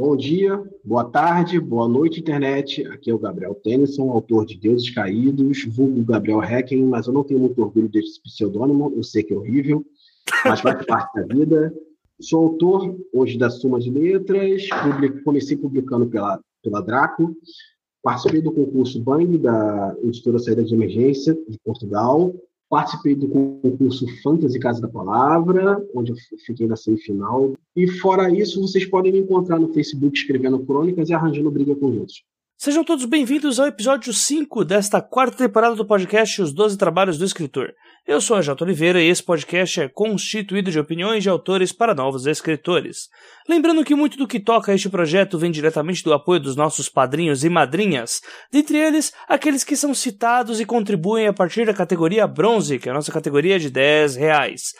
Bom dia, boa tarde, boa noite, internet. Aqui é o Gabriel Tennyson, autor de Deuses Caídos, vulgo Gabriel Hecken, mas eu não tenho muito orgulho desse pseudônimo, eu sei que é horrível, mas faz parte da vida. Sou autor hoje da Suma de Letras, publico, comecei publicando pela, pela Draco, participei do concurso Bang da editora Saída de Emergência de Portugal, Participei do concurso Fantasy Casa da Palavra, onde eu fiquei na semifinal. E fora isso, vocês podem me encontrar no Facebook escrevendo crônicas e arranjando briga com os outros. Sejam todos bem-vindos ao episódio 5 desta quarta temporada do podcast Os Doze Trabalhos do Escritor. Eu sou a Jota Oliveira e esse podcast é constituído de opiniões de autores para novos escritores. Lembrando que muito do que toca este projeto vem diretamente do apoio dos nossos padrinhos e madrinhas, dentre eles aqueles que são citados e contribuem a partir da categoria bronze, que é a nossa categoria de 10 reais.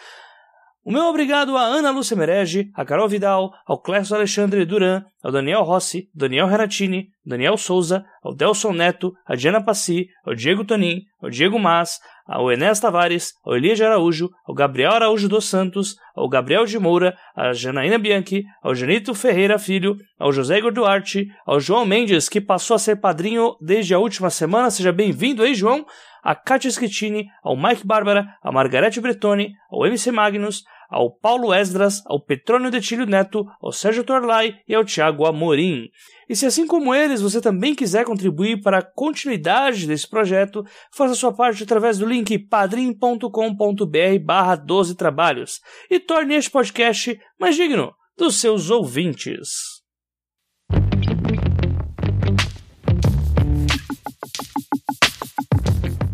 O meu obrigado a Ana Lúcia Merege, a Carol Vidal, ao Clécio Alexandre Duran, ao Daniel Rossi, Daniel Reratini, Daniel Souza, ao Delson Neto, a Diana Passi, ao Diego Tonin, ao Diego Mas, ao Enéas Tavares, ao Elias de Araújo, ao Gabriel Araújo dos Santos, ao Gabriel de Moura, à Janaína Bianchi, ao Janito Ferreira Filho, ao José Igor Duarte, ao João Mendes, que passou a ser padrinho desde a última semana. Seja bem-vindo aí, João! A Katia Schettini, ao Mike Bárbara, a Margarete Bretoni, ao MC Magnus, ao Paulo Esdras, ao Petrônio Detilho Neto, ao Sérgio Torlai e ao Thiago Amorim. E se assim como eles você também quiser contribuir para a continuidade desse projeto, faça sua parte através do link padrim.com.br barra 12 trabalhos e torne este podcast mais digno dos seus ouvintes.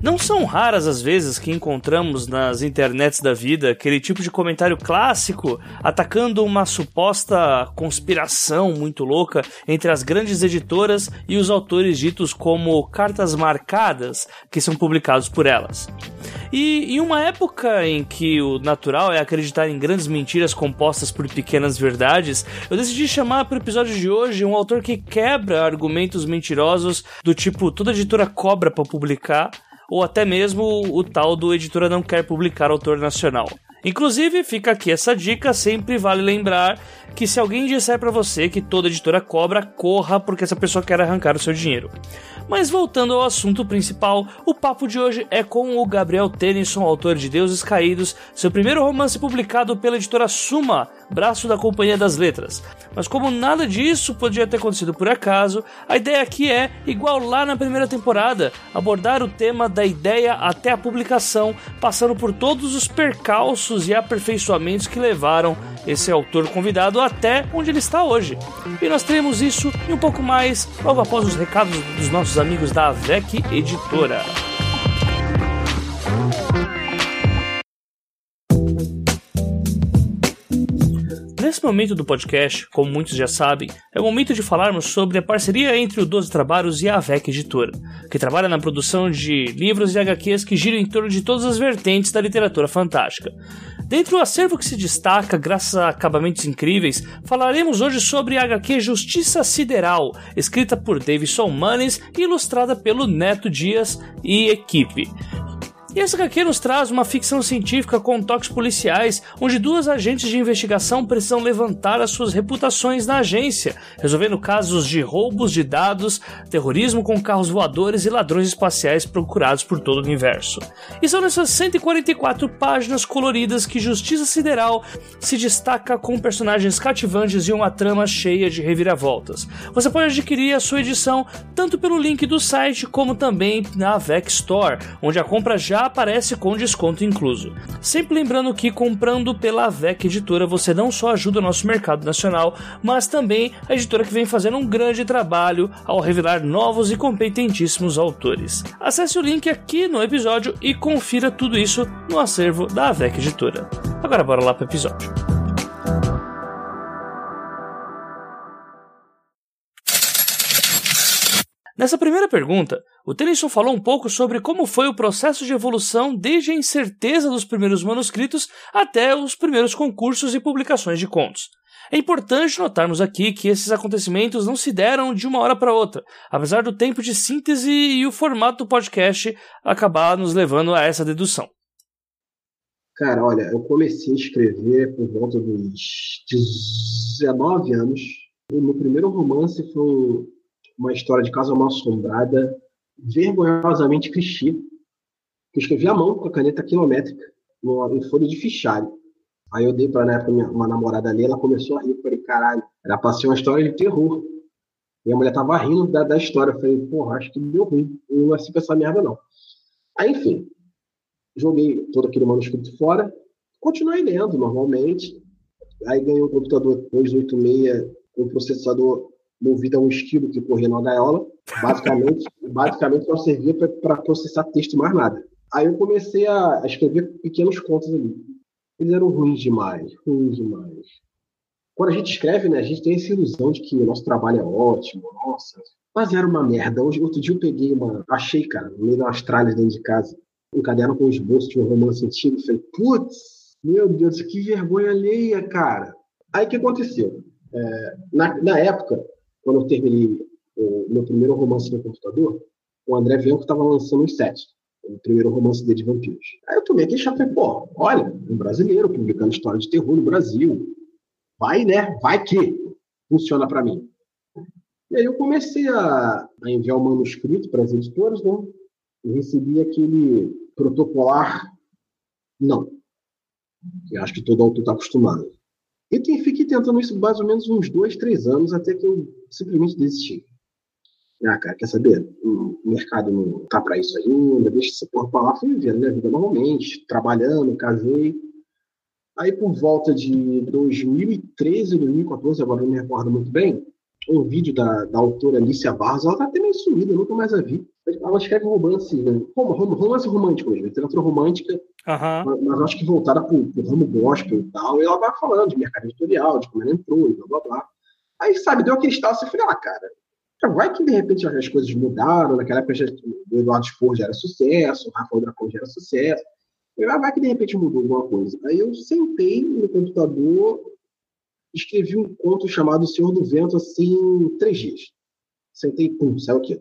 Não são raras as vezes que encontramos nas internets da vida aquele tipo de comentário clássico atacando uma suposta conspiração muito louca entre as grandes editoras e os autores ditos como cartas marcadas que são publicados por elas. E em uma época em que o natural é acreditar em grandes mentiras compostas por pequenas verdades, eu decidi chamar para o episódio de hoje um autor que quebra argumentos mentirosos do tipo toda editora cobra para publicar ou até mesmo o tal do editora não quer publicar autor nacional. Inclusive, fica aqui essa dica, sempre vale lembrar que se alguém disser para você que toda editora cobra, corra porque essa pessoa quer arrancar o seu dinheiro. Mas voltando ao assunto principal, o papo de hoje é com o Gabriel Tennyson, autor de Deuses Caídos, seu primeiro romance publicado pela editora Suma, braço da Companhia das Letras. Mas como nada disso podia ter acontecido por acaso, a ideia aqui é, igual lá na primeira temporada, abordar o tema da ideia até a publicação, passando por todos os percalços e aperfeiçoamentos que levaram esse autor convidado até onde ele está hoje. E nós teremos isso e um pouco mais logo após os recados dos nossos amigos da AVEC Editora. Nesse momento do podcast, como muitos já sabem, é o momento de falarmos sobre a parceria entre o 12 Trabalhos e a AVEC Editora, que trabalha na produção de livros e HQs que giram em torno de todas as vertentes da literatura fantástica. Dentro do acervo que se destaca graças a acabamentos incríveis, falaremos hoje sobre a HQ Justiça Sideral, escrita por Davidson Manes e ilustrada pelo Neto Dias e equipe. E essa HQ nos traz uma ficção científica com toques policiais, onde duas agentes de investigação precisam levantar as suas reputações na agência, resolvendo casos de roubos de dados, terrorismo com carros voadores e ladrões espaciais procurados por todo o universo. E são nessas 144 páginas coloridas que Justiça Sideral se destaca com personagens cativantes e uma trama cheia de reviravoltas. Você pode adquirir a sua edição tanto pelo link do site como também na VEC Store, onde a compra já aparece com desconto incluso. Sempre lembrando que comprando pela VEC Editora você não só ajuda o nosso mercado nacional, mas também a editora que vem fazendo um grande trabalho ao revelar novos e competentíssimos autores. Acesse o link aqui no episódio e confira tudo isso no acervo da VEC Editora. Agora bora lá para o episódio. Nessa primeira pergunta, o Tennyson falou um pouco sobre como foi o processo de evolução desde a incerteza dos primeiros manuscritos até os primeiros concursos e publicações de contos. É importante notarmos aqui que esses acontecimentos não se deram de uma hora para outra, apesar do tempo de síntese e o formato do podcast acabar nos levando a essa dedução. Cara, olha, eu comecei a escrever por volta dos 19 anos O meu primeiro romance foi uma história de casa mal assombrada, vergonhosamente clichê, que eu escrevi à mão com a caneta quilométrica, em folha de fichário. Aí eu dei para na época uma namorada ali, ela começou a rir, eu falei, caralho, era pra ser uma história de terror. E a mulher tava rindo da, da história. Eu falei, porra, acho que deu ruim. Não vai ser com essa merda, não. Aí, enfim, joguei todo aquele manuscrito fora, continuei lendo normalmente. Aí ganhei um computador 286 com um processador movido a um estilo que corria na gaiola. Basicamente, basicamente só servia para processar texto mais nada. Aí eu comecei a, a escrever pequenos contos ali. Eles eram ruins demais, ruins demais quando a gente escreve, né, a gente tem essa ilusão de que o nosso trabalho é ótimo, nossa. Mas era uma merda. Hoje, outro dia eu peguei uma. Achei, cara, no meio das tralhas dentro de casa, um caderno com esboço de um romance antigo. Falei, putz, meu Deus, que vergonha alheia, cara. Aí o que aconteceu? É, na, na época, quando eu terminei o meu primeiro romance no computador, o André Venco estava lançando os sete. O primeiro romance dele de vampiros. Aí eu tomei aquele e pô, olha, um brasileiro publicando história de terror no Brasil vai, né? Vai que funciona para mim. E aí eu comecei a, a enviar o manuscrito para as editoras, né? E recebi aquele protocolar não. Que acho que todo autor está acostumado. E tem, tentando isso mais ou menos uns dois, três anos, até que eu simplesmente desisti. Ah, cara, quer saber? O mercado não tá para isso ainda, deixa essa porra pra lá. Fui vivendo minha vida normalmente, trabalhando, casei. Aí, por volta de 2013, 2014, agora não me recordo muito bem, um vídeo da, da autora Alicia Barros, ela tá até meio sumida, eu nunca mais a vi. Ela escreve romance, né? romance romântico mesmo, literatura romântica, uhum. mas acho que voltada pro, pro ramo gospel e tal, e ela vai falando de mercado editorial, de como ela entrou e blá blá blá. Aí, sabe, deu aquele estalo, você falei, ah, cara, vai que de repente as coisas mudaram, naquela época o Eduardo Spor já era sucesso, o Rafael Dracon já era sucesso, ah, vai que de repente mudou alguma coisa. Aí eu sentei no computador, escrevi um conto chamado O Senhor do Vento, assim, em três dias. Sentei, pum, saiu aqui.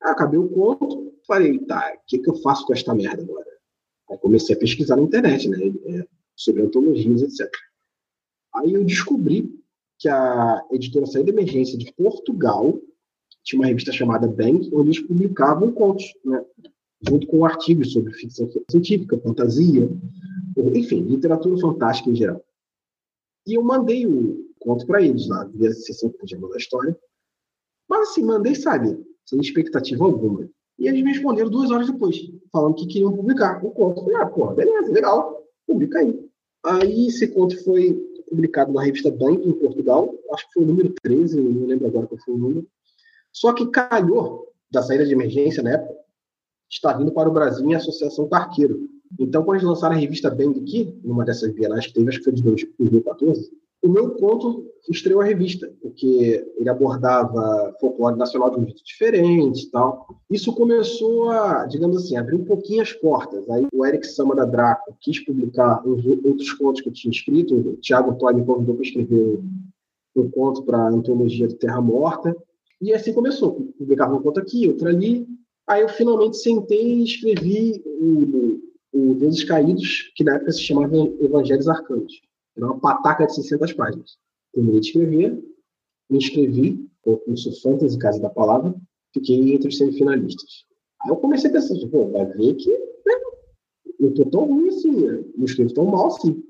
Acabei o conto, falei, tá, o que, que eu faço com esta merda agora? Aí comecei a pesquisar na internet, né, é, sobre antologias, etc. Aí eu descobri que a editora Saída Emergência de Portugal tinha uma revista chamada Bang, onde eles publicavam contos, né? junto com artigos sobre ficção científica, fantasia, enfim, literatura fantástica em geral. E eu mandei o conto para eles lá, via a sessão que a história. Mas assim, mandei, sabe, sem expectativa alguma. E eles me responderam duas horas depois, falando que queriam publicar o conto. Eu falei, ah, pô, beleza, legal, publica aí. Aí esse conto foi publicado na revista Bank, em Portugal, acho que foi o número 13, não lembro agora qual foi o número. Só que calhou da saída de emergência na época, está vindo para o Brasil em associação com Arqueiro. Então, quando eles lançaram a revista Bang aqui, numa dessas bienais que teve, acho que foi de 2014, o meu conto estreou a revista, porque ele abordava folclore nacional de um jeito diferente e tal. Isso começou a, digamos assim, abrir um pouquinho as portas. Aí o Eric Sama da Draco quis publicar uns outros contos que eu tinha escrito, o Thiago Toy me convidou para escrever um conto para a antologia do Terra Morta, e assim começou. Publicava um conto aqui, outro ali, Aí eu finalmente sentei e escrevi o, o Deuses Caídos, que na época se chamava Evangelhos Arcanos. Era uma pataca de 600 páginas. Terminei de escrever, me inscrevi, concurso Fantasy Casa da Palavra, fiquei entre os semifinalistas. Aí eu comecei a pensar, pô, vai ver que né, não tô tão ruim assim, não escrevo tão mal assim.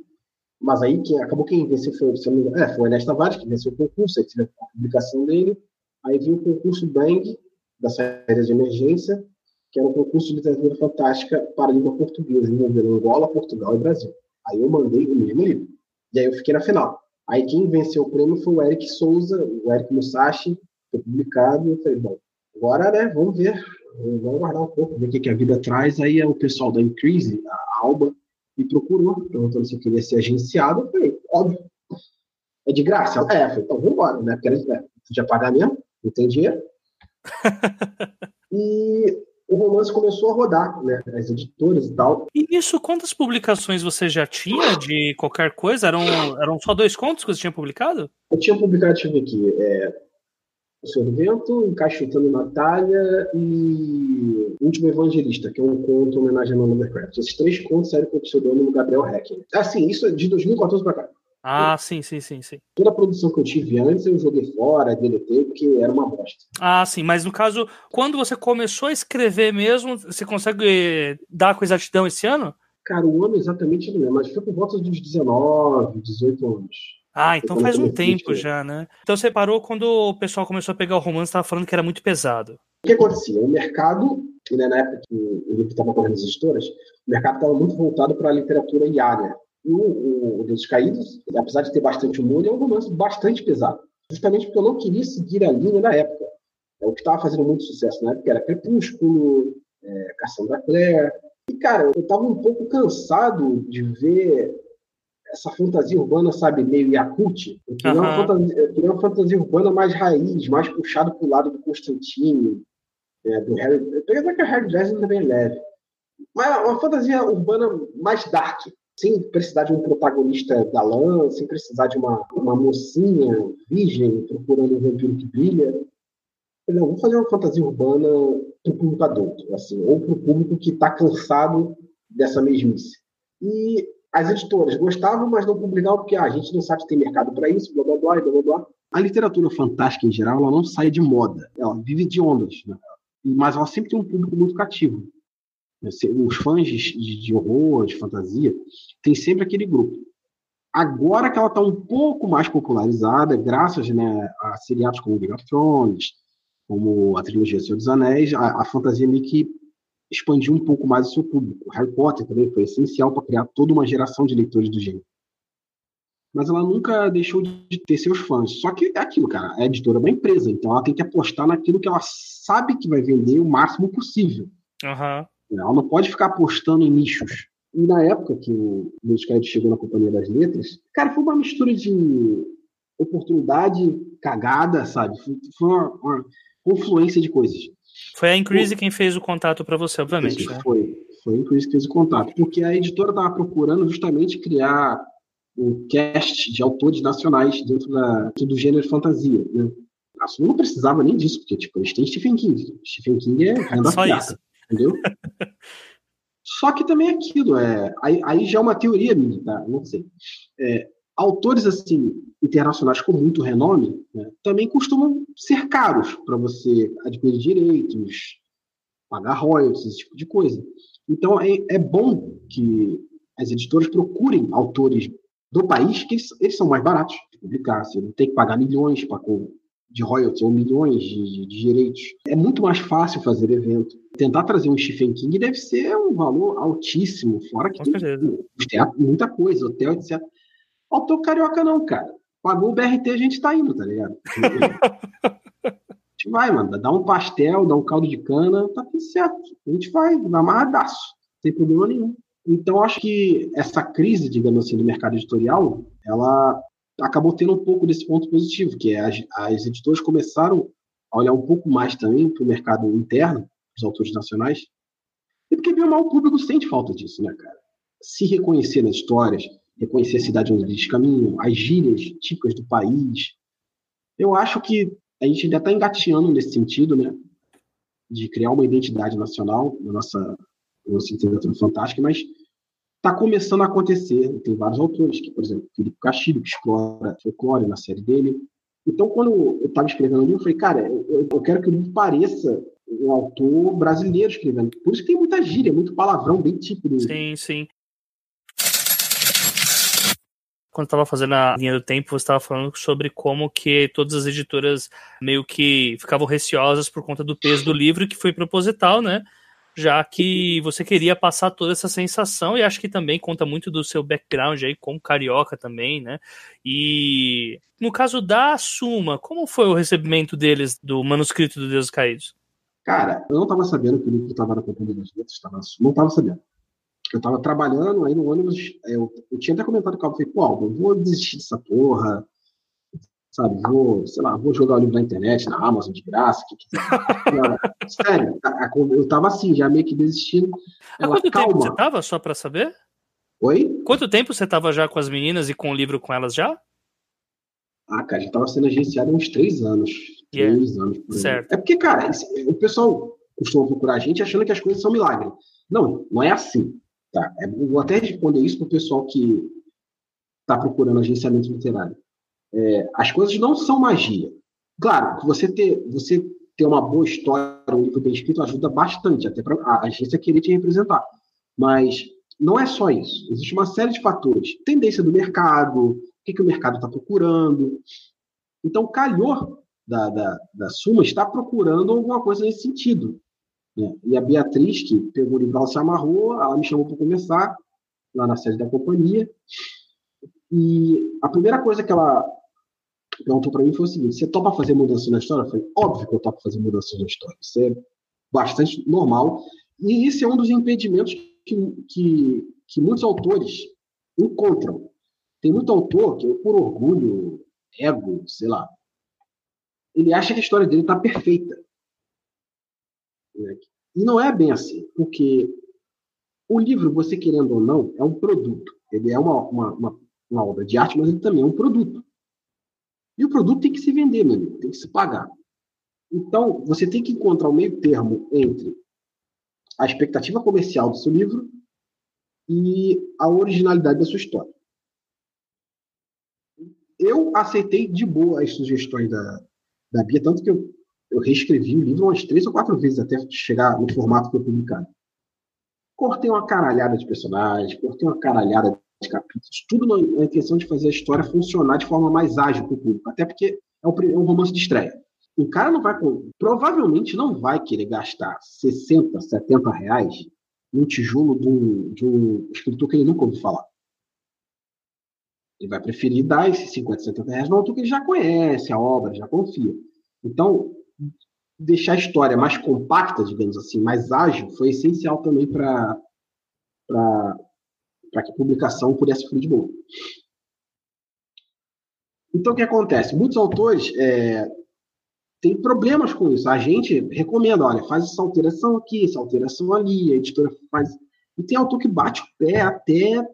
Mas aí quem, acabou quem venceu foi, se não, é, foi o Ernesto Tavares, que venceu o concurso, aí tive a publicação dele. Aí veio o concurso Bang, da saída de emergência, que era um concurso de literatura fantástica para a língua portuguesa, envolvendo Angola, Portugal e Brasil. Aí eu mandei o mesmo livro. E aí eu fiquei na final. Aí quem venceu o prêmio foi o Eric Souza, o Eric Musashi, foi publicado. Eu falei, bom, agora, né, vamos ver. Vamos aguardar um pouco, ver o que, que a vida traz. Aí o pessoal da Increase, a Alba, me procurou, perguntando se eu queria ser agenciado. Eu falei, óbvio. É de graça? É, eu falei, então vamos embora, né? Porque é, podia pagar mesmo, não tem dinheiro. e o romance começou a rodar, né? As editoras e tal. E nisso, quantas publicações você já tinha de qualquer coisa? Eram, eram só dois contos que você tinha publicado? Eu tinha publicado, deixa eu ver aqui, é, O Senhor do Vento, Encaixotando Natália e Último Evangelista, que é um conto em homenagem a Lovecraft. Esses três contos saíram com o pseudônimo Gabriel Hecken. Assim, isso é de 2014 para cá. Ah, sim, sim, sim, sim. Toda a produção que eu tive antes eu joguei fora, deletei, porque era uma bosta. Ah, sim, mas no caso, quando você começou a escrever mesmo, você consegue dar com exatidão esse ano? Cara, o ano exatamente não lembro, mas foi por volta dos 19, 18 anos. Ah, então faz um tempo já, né? Então você parou quando o pessoal começou a pegar o romance estava falando que era muito pesado. O que acontecia? O mercado, né, na época que o livro estava correndo as editoras, o mercado estava muito voltado para a literatura iária. O, o, Deus Caídos, apesar de ter bastante humor, é um romance bastante pesado. Justamente porque eu não queria seguir a linha da época. É o que estava fazendo muito sucesso na época era Crepúsculo, é, Cassandra Clare. E, cara, eu estava um pouco cansado de ver essa fantasia urbana, sabe, meio Yakut. Eu queria, uhum. uma fantasia, eu queria uma fantasia urbana mais raiz, mais puxado para o lado do Constantine, é, do Harry. Até que o Harry Dresden também é leve. Mas uma fantasia urbana mais dark, sem precisar de um protagonista galã, sem precisar de uma, uma mocinha virgem procurando um vampiro que brilha. Não, fazer uma fantasia urbana para o público adulto, assim, ou para o público que está cansado dessa mesmice. E as editoras gostavam, mas não publicavam porque ah, a gente não sabe se tem mercado para isso, blá blá blá, blá blá blá. A literatura fantástica em geral, ela não sai de moda, ela vive de ondas, né? mas ela sempre tem um público muito cativo. Os fãs de, de horror, de fantasia, tem sempre aquele grupo. Agora que ela está um pouco mais popularizada, graças né, a seriados como Game of Thrones, como a trilogia Senhor dos Anéis, a, a fantasia meio que expandir um pouco mais o seu público. Harry Potter também foi essencial para criar toda uma geração de leitores do gênero. Mas ela nunca deixou de ter seus fãs. Só que é aquilo, cara. A editora é uma empresa, então ela tem que apostar naquilo que ela sabe que vai vender o máximo possível. Uhum. Ela não pode ficar apostando em nichos. E na época que o Luiz chegou na Companhia das Letras, cara, foi uma mistura de oportunidade cagada, sabe? Foi uma, uma confluência de coisas. Foi a Increase quem fez o contato para você, obviamente. Isso, né? Foi, foi a Increase que fez o contato, porque a editora estava procurando justamente criar um cast de autores nacionais dentro da, do gênero fantasia, né? A Sula não precisava nem disso, porque tipo, eles têm Stephen King. Stephen King é renda Só isso. Entendeu? Só que também é aquilo, é, aí, aí já é uma teoria minha, tá? Não sei. É, autores assim internacionais com muito renome né, também costumam ser caros para você adquirir direitos, pagar royalties, esse tipo de coisa. Então é, é bom que as editoras procurem autores do país que eles, eles são mais baratos de publicar. Você não tem que pagar milhões para de royalties ou milhões de, de, direitos. É muito mais fácil fazer evento. Tentar trazer um Stephen King deve ser um valor altíssimo, fora que tem muita coisa, hotel, etc. Autor carioca não, cara. Pagou o BRT, a gente tá indo, tá ligado? a gente vai, mano. Dá um pastel, dá um caldo de cana, tá tudo certo. A gente vai, amarradaço. Não tem problema nenhum. Então, acho que essa crise, digamos assim, do mercado editorial, ela acabou tendo um pouco desse ponto positivo, que é as, as editoras começaram a olhar um pouco mais também para o mercado interno, os autores nacionais, e porque, bem mal, o público sente falta disso, né, cara? Se reconhecer nas histórias, reconhecer a cidade onde eles caminham, as gírias típicas do país. Eu acho que a gente ainda está engateando nesse sentido, né? De criar uma identidade nacional na nossa, na nossa literatura fantástica, mas está começando a acontecer. Tem vários autores, que, por exemplo, Felipe Castilho, que explora folclore na série dele. Então, quando eu estava escrevendo o livro, eu falei, cara, eu, eu quero que o livro pareça um autor brasileiro escrevendo. Por isso que tem muita gíria, muito palavrão, bem típico. Sim, sim quando estava fazendo a linha do tempo, você estava falando sobre como que todas as editoras meio que ficavam receosas por conta do peso do livro, que foi proposital, né? Já que você queria passar toda essa sensação, e acho que também conta muito do seu background aí como carioca também, né? E no caso da Suma, como foi o recebimento deles do manuscrito do Deus Caídos? Cara, eu não estava sabendo que o livro estava na Companhia das Letras, tava, não estava sabendo eu tava trabalhando, aí no ônibus, eu, eu tinha até comentado com o falei, pô, eu vou desistir dessa porra, sabe, vou, sei lá, vou jogar o livro na internet, na Amazon, de graça, que quiser. Sério, eu tava assim, já meio que desistindo. Ela, quanto calma. tempo você tava, só pra saber? Oi? Quanto tempo você tava já com as meninas e com o livro com elas já? Ah, cara, já tava sendo agenciado há uns três anos. Yeah. Três anos. certo. É porque, cara, o pessoal costuma procurar a gente achando que as coisas são milagre. Não, não é assim. Tá? É, vou até responder isso para o pessoal que está procurando agenciamento literário. É, as coisas não são magia. Claro, você ter, você ter uma boa história, um livro bem escrito, ajuda bastante, até para a agência querer te representar. Mas não é só isso. Existe uma série de fatores. Tendência do mercado, o que, que o mercado está procurando. Então, o calhor da, da, da Suma está procurando alguma coisa nesse sentido. Né? E a Beatriz, que pegou o livro, ela se amarrou, ela me chamou para começar, lá na sede da companhia. E a primeira coisa que ela perguntou para mim foi o seguinte: você topa fazer mudança na história? Eu falei: óbvio que eu topo fazer mudança na história. Isso é bastante normal. E esse é um dos impedimentos que, que, que muitos autores encontram. Tem muito autor que, por orgulho, ego, sei lá, ele acha que a história dele está perfeita. E não é bem assim, porque o livro, você querendo ou não, é um produto. Ele é uma, uma, uma, uma obra de arte, mas ele também é um produto. E o produto tem que se vender, meu amigo, tem que se pagar. Então, você tem que encontrar o meio termo entre a expectativa comercial do seu livro e a originalidade da sua história. Eu aceitei de boa as sugestões da, da Bia, tanto que eu, eu reescrevi o livro umas três ou quatro vezes até chegar no formato que foi publicado. Cortei uma caralhada de personagens, cortei uma caralhada capítulos, tudo na, intenção de fazer a história funcionar de forma mais ágil para o público, até porque é um, é um romance de estreia. O cara não vai, provavelmente não vai querer gastar 60, 70 reais num tijolo de um, de um escritor que ele nunca ouviu falar. Ele vai preferir dar esses 50, 70 reais no autor que ele já conhece a obra, já confia. Então, deixar a história mais compacta, digamos assim, mais ágil, foi essencial também para que a publicação pudesse fluir de boa. Então, o que acontece? Muitos autores é, tem problemas com isso. A gente recomenda, olha, faz essa alteração aqui, essa alteração ali, a editora faz. E tem autor que bate o pé até,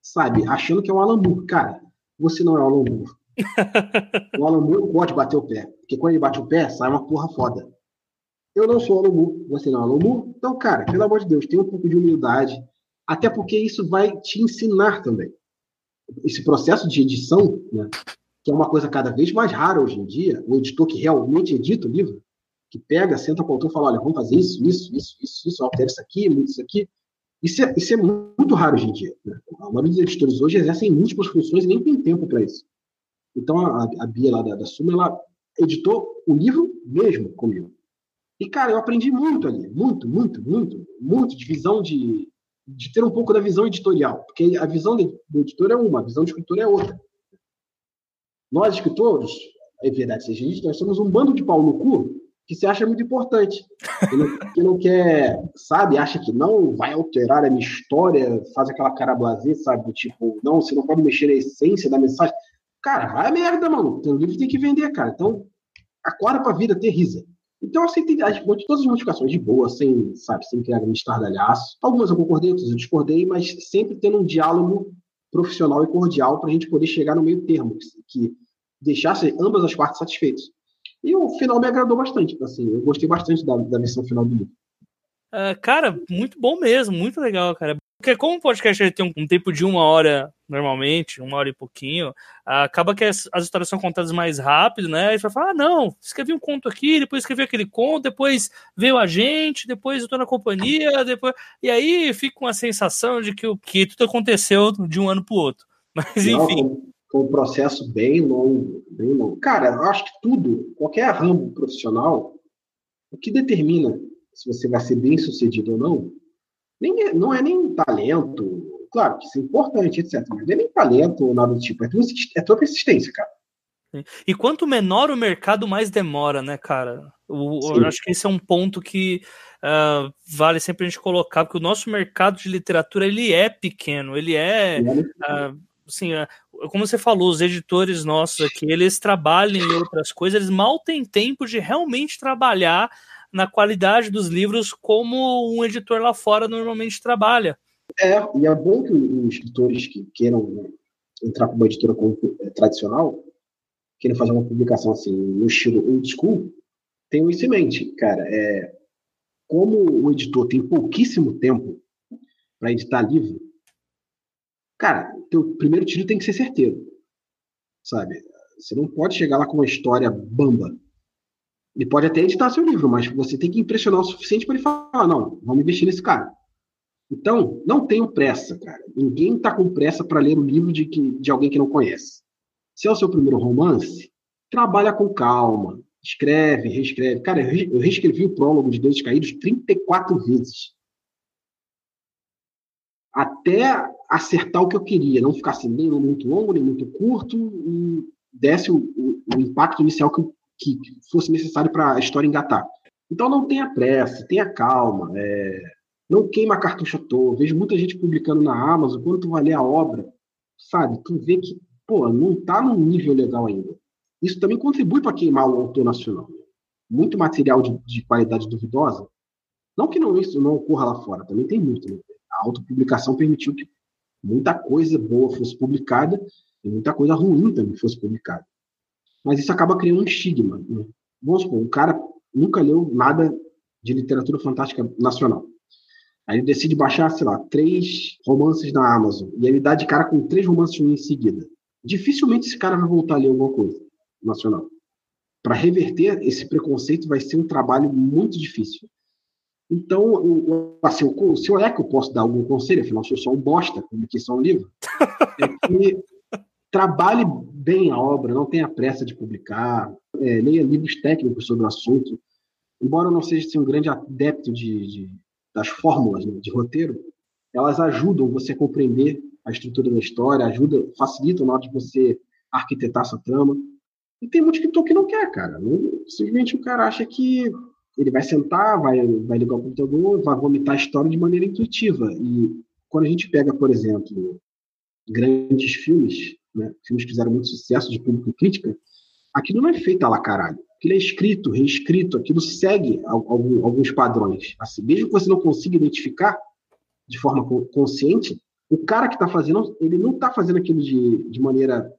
sabe, achando que é o Alan Moore. Cara, você não é o Alan Moore. o Alan Moore não pode bater o pé, porque quando ele bate o pé, sai uma porra foda. Eu não sou o Alan Moore, você não é o Alan Moore. Então, cara, pelo amor de Deus, tenha um pouco de humildade, até porque isso vai te ensinar também. Esse processo de edição, né, que é uma coisa cada vez mais rara hoje em dia, o editor que realmente edita o livro, que pega, senta com o autor e fala, olha, vamos fazer isso, isso, isso, isso, isso, altera isso aqui, isso aqui. Isso é, isso é muito raro hoje em dia. Né? A maioria dos editores hoje exercem múltiplas funções e nem tem tempo para isso. Então, a, a Bia lá da, da Suma, ela editou o livro mesmo comigo. E, cara, eu aprendi muito ali, muito, muito, muito, muito de visão de, de ter um pouco da visão editorial, porque a visão do editor é uma, a visão do escritor é outra. Nós, escritores, é verdade seja isso, nós somos um bando de pau no cu que se acha muito importante. Que não, que não quer, sabe, acha que não vai alterar a minha história, faz aquela cara blazer, sabe? Tipo, não, você não pode mexer na essência da mensagem. Cara, vai a merda, mano. O livro tem que vender, cara. Então, acorda pra vida, ter risa. Então, eu aceitei todas as modificações de boa, sem, sabe, sem criar grande estardalhaço. Algumas eu concordei, outras eu discordei, mas sempre tendo um diálogo profissional e cordial para a gente poder chegar no meio termo, que deixasse ambas as partes satisfeitas. E o final me agradou bastante, assim, eu gostei bastante da, da versão final do livro. Uh, cara, muito bom mesmo, muito legal, cara. Porque como o podcast ele tem um, tempo de uma hora, normalmente, uma hora e pouquinho, acaba que as, as, histórias são contadas mais rápido, né? E você vai falar, ah, não, escrevi um conto aqui, depois escrevi aquele conto, depois veio a gente, depois eu tô na companhia, depois... E aí fica com a sensação de que, que tudo aconteceu de um ano pro outro. Mas, enfim... Foi um processo bem longo, bem longo. Cara, eu acho que tudo, qualquer ramo profissional, o que determina se você vai ser bem sucedido ou não, nem não é nem talento, claro que isso é importante, etc. Mas não é nem talento ou nada do tipo, é tua, é tua persistência, cara. E quanto menor o mercado, mais demora, né, cara? O, eu acho que esse é um ponto que uh, vale sempre a gente colocar, porque o nosso mercado de literatura ele é pequeno, ele é. Uh, assim, uh, como você falou, os editores nossos aqui, eles trabalham em outras coisas, eles mal têm tempo de realmente trabalhar na qualidade dos livros como um editor lá fora normalmente trabalha. É, e é bom que os escritores que queiram entrar para uma editora é, tradicional, queiram fazer uma publicação assim, no estilo old school, tenham isso em mente, cara. É, como o editor tem pouquíssimo tempo para editar livro, cara, teu primeiro tiro tem que ser certeiro, sabe? Você não pode chegar lá com uma história bamba. Ele pode até editar seu livro, mas você tem que impressionar o suficiente para ele falar, não, vamos investir nesse cara. Então, não tenham pressa, cara. Ninguém está com pressa para ler o livro de, de alguém que não conhece. Se é o seu primeiro romance, trabalha com calma. Escreve, reescreve. Cara, eu reescrevi o prólogo de Deuses Caídos 34 vezes. Até acertar o que eu queria. Não ficasse assim, nem muito longo, nem muito curto. E desse o, o, o impacto inicial que, que fosse necessário para a história engatar. Então não tenha pressa, tenha calma. É não queima cartucho à toa. Vejo muita gente publicando na Amazon, quando tu vai ler a obra, sabe, tu vê que, pô, não tá num nível legal ainda. Isso também contribui para queimar o autor nacional. Muito material de, de, qualidade duvidosa. Não que não isso não ocorra lá fora, também tem muito. Né? A autopublicação permitiu que muita coisa boa fosse publicada e muita coisa ruim também fosse publicada. Mas isso acaba criando um estigma. Né? Vamos supor, o cara nunca leu nada de literatura fantástica nacional. Aí ele decide baixar, sei lá, três romances na Amazon. E ele dá de cara com três romances em seguida. Dificilmente esse cara vai voltar a ler alguma coisa nacional. Para reverter esse preconceito vai ser um trabalho muito difícil. Então, assim, se eu é que eu posso dar algum conselho, afinal, sou só um bosta, publiquei só um livro, é que trabalhe bem a obra, não tenha pressa de publicar, é, leia livros técnicos sobre o assunto. Embora eu não seja assim, um grande adepto de, de das fórmulas né, de roteiro, elas ajudam você a compreender a estrutura da história, ajuda, facilitam na hora de você arquitetar essa trama. E tem muito escritor que não quer, cara. Simplesmente o cara acha que ele vai sentar, vai, vai ligar o computador, vai vomitar a história de maneira intuitiva. E quando a gente pega, por exemplo, grandes filmes, né, filmes que fizeram muito sucesso de público e crítica, aquilo não é feito a caralho aquilo é escrito, reescrito, aquilo segue alguns padrões. Assim, mesmo que você não consiga identificar de forma consciente, o cara que está fazendo, ele não está fazendo aquilo de, de maneira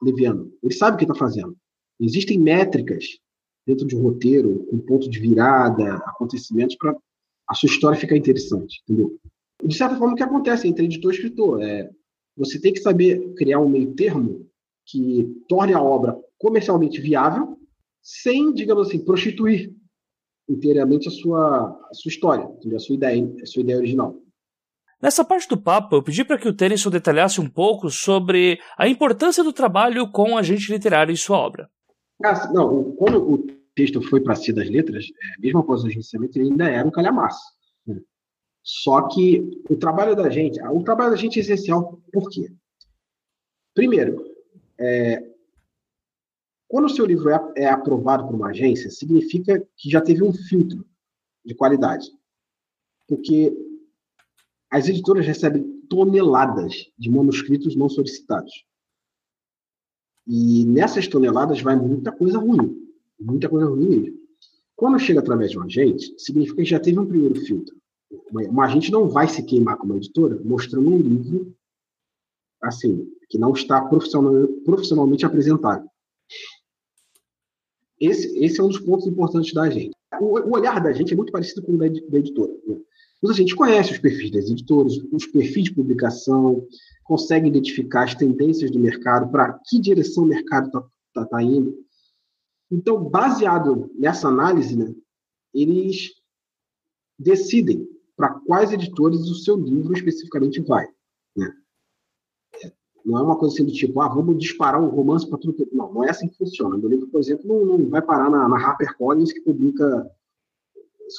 leviana. Ele sabe o que está fazendo. Existem métricas dentro de um roteiro, um ponto de virada, acontecimentos para a sua história ficar interessante, entendeu? De certa forma, o que acontece entre editor e escritor é você tem que saber criar um meio termo que torne a obra comercialmente viável sem, digamos assim, prostituir inteiramente a sua, a sua história, a sua ideia, a sua ideia original. Nessa parte do papo, eu pedi para que o Tennyson detalhasse um pouco sobre a importância do trabalho com agente literário em sua obra. Ah, não, quando o texto foi para si das letras, é, mesmo após o agenciamento, ele ainda era um calhamaço. Só que o trabalho da gente, o trabalho da gente é essencial por quê? Primeiro, é, quando o seu livro é, é aprovado por uma agência, significa que já teve um filtro de qualidade. Porque as editoras recebem toneladas de manuscritos não solicitados. E nessas toneladas vai muita coisa ruim. Muita coisa ruim mesmo. Quando chega através de um agente, significa que já teve um primeiro filtro. Uma agente não vai se queimar como editora mostrando um livro assim, que não está profissionalmente apresentado. Esse, esse é um dos pontos importantes da gente. O, o olhar da gente é muito parecido com o da, da editora. Né? Mas a gente conhece os perfis das editoras, os perfis de publicação, consegue identificar as tendências do mercado, para que direção o mercado está tá, tá indo. Então, baseado nessa análise, né, eles decidem para quais editores o seu livro especificamente vai. Né? Não é uma coisa assim do tipo, ah, vamos disparar um romance para tudo que. Não, não é assim que funciona. Meu livro, por exemplo, não, não vai parar na, na HarperCollins, que publica.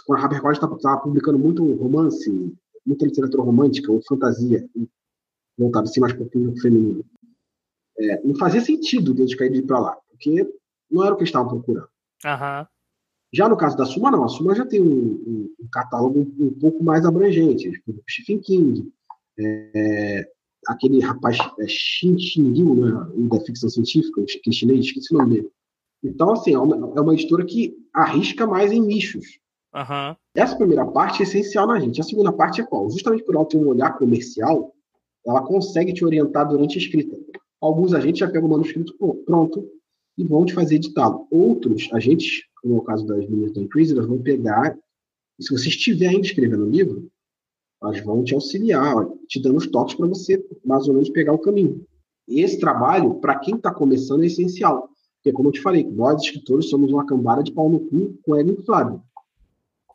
Quando a HarperCollins está tá publicando muito romance, muita literatura romântica ou fantasia, voltado assim mais para o público feminino. É, não fazia sentido eles caírem para lá, porque não era o que eles estavam procurando. Uhum. Já no caso da Suma, não. A Suma já tem um, um, um catálogo um, pouco mais abrangente. Stephen King, é, aquele rapaz é, Xin Liu, né, da ficção científica, que é chinês, esqueci o nome dele. Então, assim, é uma, é uma editora que arrisca mais em nichos. Uhum. Essa primeira parte é essencial na gente. A segunda parte é qual? Justamente por ela ter um olhar comercial, ela consegue te orientar durante a escrita. Alguns agentes já pegam o manuscrito pronto e vão te fazer editá-lo. Outros agentes, como é o caso das meninas da Increase, elas vão pegar, e se você estiver ainda escrevendo o livro, Elas vão te auxiliar, te dando os toques para você mais ou menos pegar o caminho. E esse trabalho, para quem está começando, é essencial. Porque, como eu te falei, nós escritores somos uma cambada de pau no cu com ego inflável.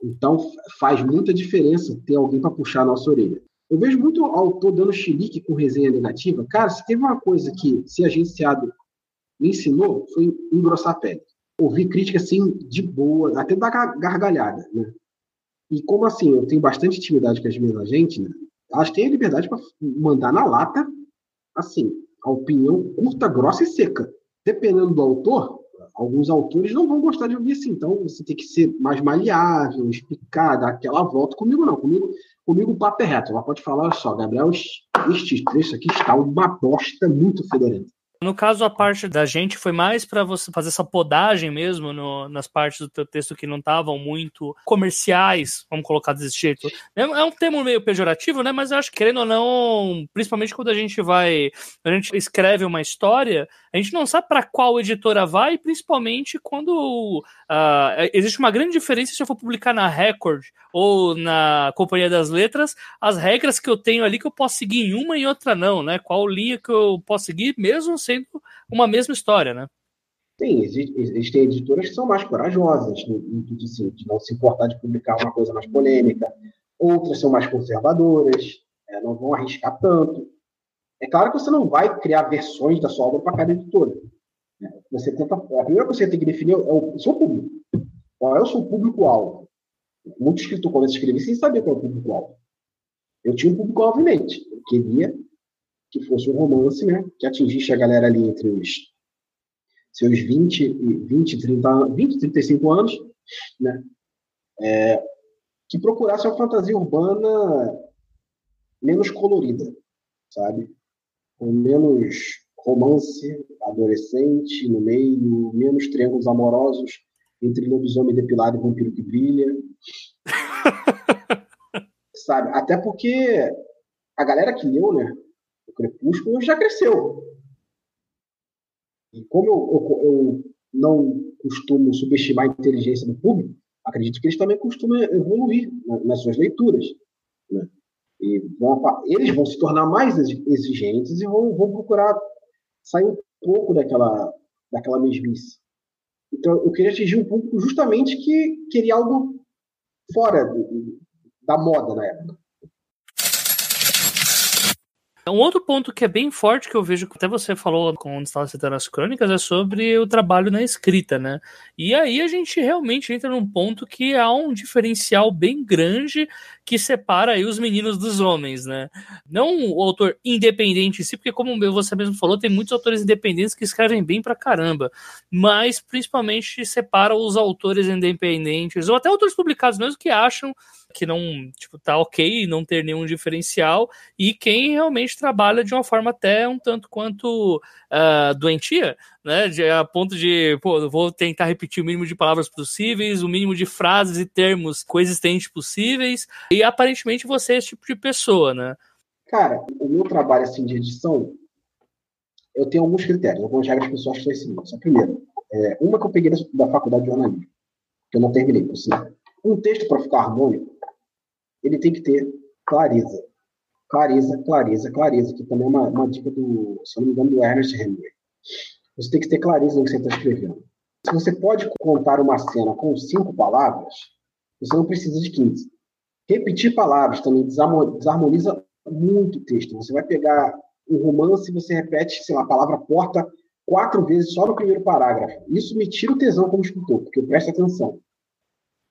Então, faz muita diferença ter alguém para puxar a nossa orelha. Eu vejo muito autor dando chilique com resenha negativa. Cara, se teve uma coisa que ser agenciado me ensinou, foi engrossar a pele. Ouvir crítica assim, de boa, até dar gargalhada, né? E como assim, eu tenho bastante intimidade com as minhas agentes, né? Elas têm a liberdade para mandar na lata, assim, a opinião curta, grossa e seca. Dependendo do autor, alguns autores não vão gostar de ouvir assim. Então, você tem que ser mais maleável, explicar, dar aquela volta. Comigo não, comigo, comigo o papo é reto. Ela pode falar, olha só, Gabriel, este trecho aqui está uma bosta muito fedorenta. No caso, a parte da gente foi mais para você fazer essa podagem mesmo no, nas partes do teu texto que não estavam muito comerciais, vamos colocar desse jeito. É, é, um termo meio pejorativo, né? Mas eu acho que, querendo ou não, principalmente quando a gente vai. A gente escreve uma história, a gente não sabe para qual editora vai, principalmente quando uh, existe uma grande diferença se eu for publicar na Record ou na Companhia das Letras, as regras que eu tenho ali que eu posso seguir em uma e outra não, né? Qual linha que eu posso seguir, mesmo sendo uma mesma história, né? Sim, existem editoras que são mais corajosas, de, de, de, não se importar de publicar uma coisa mais polêmica. Outras são mais conservadoras, é, não vão arriscar tanto. É claro que você não vai criar versões da sua obra para cada editora. Né? Você tenta, a primeira coisa que você tem que definir é o seu público. Qual é o seu público-alvo? Muito escritor começa a escrever sem saber qual é o público-alvo. Eu tinha um público-alvo em mente. Eu queria que fosse um romance, né? Que atingisse a galera ali entre os seus 20 e 20, 30, 20, 35 anos, né? É, que procurasse uma fantasia urbana menos colorida, sabe? Com menos romance adolescente no meio, menos triângulos amorosos entre lobisomem depilado e vampiro que brilha. sabe? Até porque a galera que leu, né? O Crepúsculo já cresceu. E como eu, eu, eu não costumo subestimar a inteligência do público, acredito que eles também costumam evoluir nas suas leituras. Né? E vão, eles vão se tornar mais exigentes e vão, vão procurar sair um pouco daquela, daquela mesmice. Então, eu queria atingir um público justamente que queria algo fora do, da moda na época. Um outro ponto que é bem forte que eu vejo, que até você falou quando estava citando as crônicas, é sobre o trabalho na escrita, né? E aí a gente realmente entra num ponto que há um diferencial bem grande que separa aí os meninos dos homens, né? Não o autor independente em si, porque como você mesmo falou, tem muitos autores independentes que escrevem bem pra caramba, mas principalmente separa os autores independentes, ou até autores publicados mesmo que acham que não, tipo, tá ok não ter nenhum diferencial, e quem realmente trabalha de uma forma até um tanto quanto uh, doentia, né? A ponto de, pô, vou tentar repetir o mínimo de palavras possíveis, o mínimo de frases e termos coexistentes possíveis, e aparentemente você é esse tipo de pessoa, né? Cara, o meu trabalho assim de edição, eu tenho alguns critérios, algumas regras pessoas que eu seguindo. Só primeiro, é, uma que eu peguei da, da faculdade de jornalismo, que eu não terminei, por sinal. Um texto para ficar harmônico, ele tem que ter clareza. Clareza, clareza, clareza, que também é uma, uma dica do, se eu não me engano, do Ernest Hemingway. Você tem que ter clareza no que você está escrevendo. Se você pode contar uma cena com cinco palavras, você não precisa de 15. Repetir palavras também desarmoniza muito o texto. Você vai pegar um romance e você repete, sei lá, a palavra porta quatro vezes só no primeiro parágrafo. Isso me tira o tesão como escritor, porque eu presto atenção.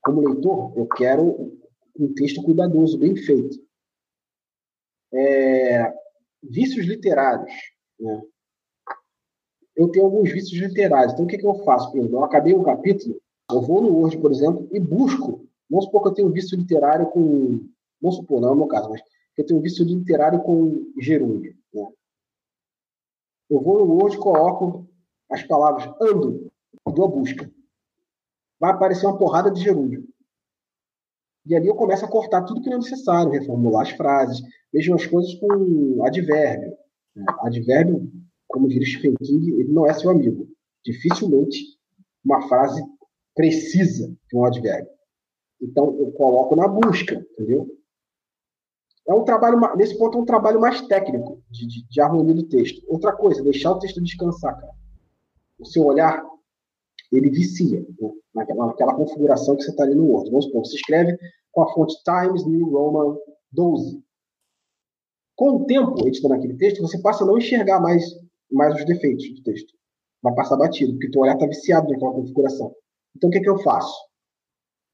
Como leitor, eu quero um texto cuidadoso, bem feito. É, vícios literários. Né? Eu tenho alguns vícios literários. Então, o que, que eu faço? Por exemplo, eu acabei um capítulo, eu vou no Word, por exemplo, e busco. Vamos supor que eu tenho um vício literário com. Vamos supor, não é o meu caso, mas eu tenho um vício literário com gerúndio. Né? Eu vou no Word, coloco as palavras ando, dou a busca. Vai aparecer uma porrada de gerúndio. E ali eu começo a cortar tudo que não é necessário, reformular as frases, mesmo as coisas com advérbio. Né? Advérbio, como diria Stephen King, ele não é seu amigo. Dificilmente uma frase precisa de um advérbio. Então eu coloco na busca, entendeu? é um trabalho, nesse ponto, é um trabalho mais técnico, de, de, de, harmonia do texto. Outra coisa, deixar o texto descansar, cara. O seu olhar, ele vicia né? naquela, naquela, configuração que você está ali no Word. Vamos supor, você escreve com a fonte Times New Roman 12. Com o tempo, editando aquele texto, você passa a não enxergar mais, mais os defeitos do texto. Vai passar batido, porque teu olhar está viciado naquela configuração. Então, o que, é que eu faço?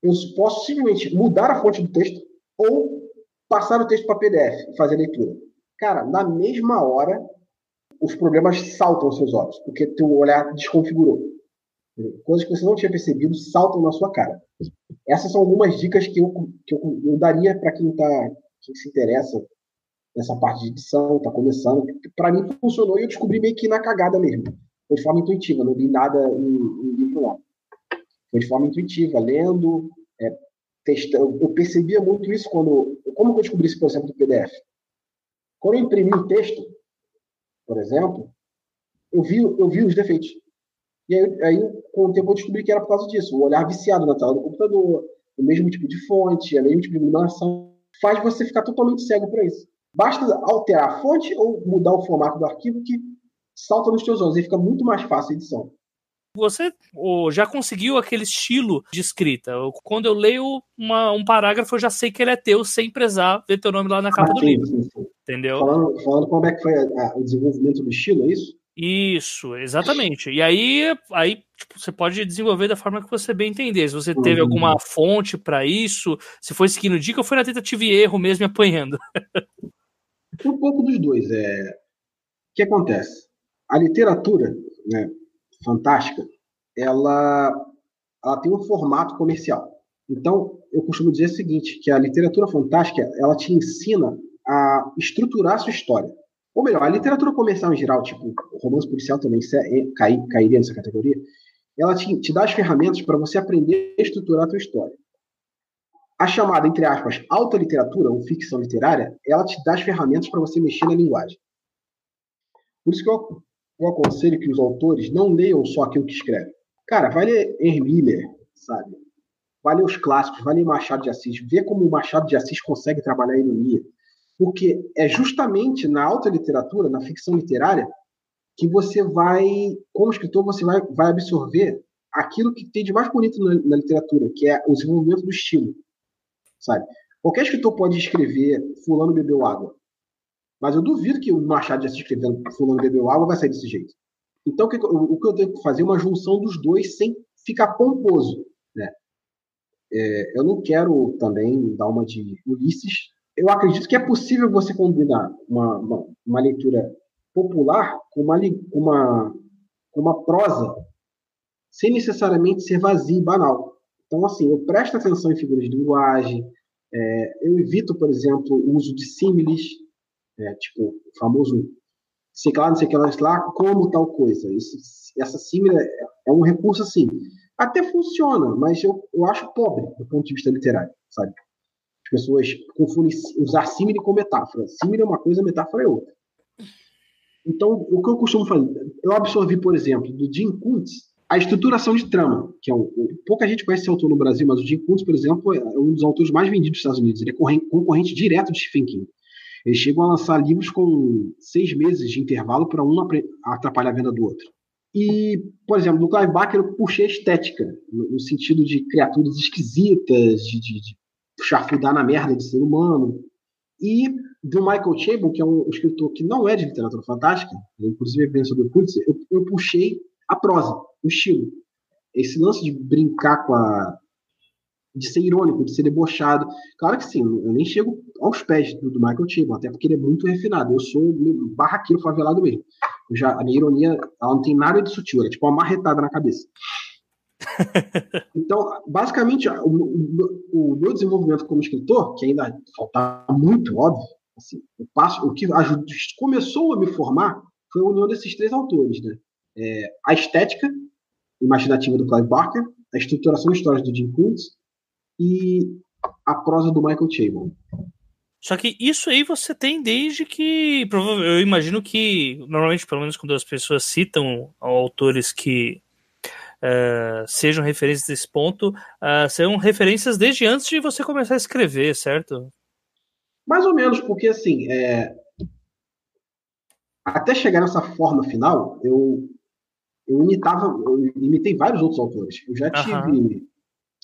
Eu posso simplesmente mudar a fonte do texto ou passar o texto para PDF e fazer a leitura. Cara, na mesma hora, os problemas saltam aos seus olhos, porque teu olhar desconfigurou. Coisas que você não tinha percebido saltam na sua cara. Essas são algumas dicas que eu, que eu, eu daria para quem, tá, quem se interessa nessa parte de edição, está começando. Para mim funcionou e eu descobri meio que na cagada mesmo. Foi de forma intuitiva, não li nada em, livro lá. Foi de forma intuitiva, lendo, é, testando. Eu percebia muito isso quando. Como eu descobri isso, por exemplo, do PDF? Quando eu imprimi o texto, por exemplo, eu vi, eu vi os defeitos. E aí, aí, com o tempo, eu descobri que era por causa disso. O olhar viciado na tela do computador, o mesmo tipo de fonte, o mesmo tipo de iluminação, faz você ficar totalmente cego para isso. Basta alterar a fonte ou mudar o formato do arquivo que salta nos teus olhos e fica muito mais fácil a edição. Você já conseguiu aquele estilo de escrita. Quando eu leio uma, um parágrafo, eu já sei que ele é teu, sem precisar ver teu nome lá na capa ah, do sim, livro. Sim, sim. Entendeu? Falando, falando, como é que foi a, a, o desenvolvimento do estilo, é isso? Isso, exatamente. E aí, aí tipo, você pode desenvolver da forma que você bem entender. Se você teve uhum. alguma fonte para isso, se foi seguindo dica ou foi na tentativa e erro mesmo e apanhando. um pouco dos dois. É... O que acontece? A literatura, né, fantástica, ela, ela tem um formato comercial. Então, eu costumo dizer o seguinte, que a literatura fantástica, ela te ensina a estruturar a sua história. Ou melhor, a literatura comercial em geral, tipo romance policial também é, cairia nessa categoria, ela te, te dá as ferramentas para você aprender a estruturar a sua história. A chamada, entre aspas, alta literatura ou ficção literária, ela te dá as ferramentas para você mexer na linguagem. Por isso que eu eu aconselho que os autores não leiam só aquilo que escrevem. Cara, vai ler Miller, sabe? Vai ler os clássicos, vai ler Machado de Assis, vê como o Machado de Assis consegue trabalhar a ironia. Porque é justamente na alta literatura, na ficção literária, que você vai, como escritor, você vai, vai absorver aquilo que tem de mais bonito na, na literatura, que é o desenvolvimento do estilo, sabe? Qualquer escritor pode escrever Fulano bebeu água. Mas eu duvido que o Machado de Assis escrevendo Fulano bebeu água vai sair desse jeito. Então, o que, o que eu tenho que fazer é uma junção dos dois sem ficar pomposo. Né? É, eu não quero também dar uma de Ulisses. Eu acredito que é possível você combinar uma, uma, uma leitura popular com uma, uma, uma prosa sem necessariamente ser vazia e banal. Então, assim, eu presto atenção em figuras de linguagem, é, eu evito, por exemplo, o uso de símiles, é, tipo, o famoso sei lá, não sei o que lá, como tal coisa. Isso, essa símile é, é um recurso assim. Até funciona, mas eu, eu acho pobre do ponto de vista literário, sabe? As pessoas confundem usar símile com metáfora. Símile é uma coisa, metáfora é outra. Então, o que eu costumo fazer? Eu absorvi, por exemplo, do Jim Kuntz, a estruturação de trama, que é um, pouca gente conhece esse autor no Brasil, mas o Jim Kuntz, por exemplo, é um dos autores mais vendidos dos Estados Unidos. Ele é concorrente direto de Stephen King. Eles chegam a lançar livros com seis meses de intervalo para um atrapalhar a venda do outro. E, por exemplo, no Clive Barker eu puxei a estética, no, no sentido de criaturas esquisitas, de, de, de na merda de ser humano. E do Michael Chabon, que é um escritor que não é de literatura fantástica, inclusive é vencedor do Pulitzer, eu, eu puxei a prosa, o estilo. Esse lance de brincar com a de ser irônico, de ser debochado. Claro que sim, eu nem chego aos pés do, do Michael Chabon, até porque ele é muito refinado. Eu sou barraqueiro favelado mesmo. Eu já, a minha ironia, ela não tem nada de sutil, ela é tipo uma marretada na cabeça. então, basicamente, o, o, o, meu desenvolvimento como escritor, que ainda falta muito, óbvio, assim, o, passo, o que ajudou, começou a me formar foi a união desses três autores, né? É, a estética imaginativa do Clive Barker, a estruturação de histórias do Jim Kuntz e a prosa do Michael Chabon. Só que isso aí você tem desde que. Eu imagino que, normalmente, pelo menos quando as pessoas citam autores que uh, sejam referências desse ponto, uh, são referências desde antes de você começar a escrever, certo? Mais ou menos, porque assim, é... até chegar nessa forma final, eu, eu imitava, eu imitei vários outros autores. Eu já tive.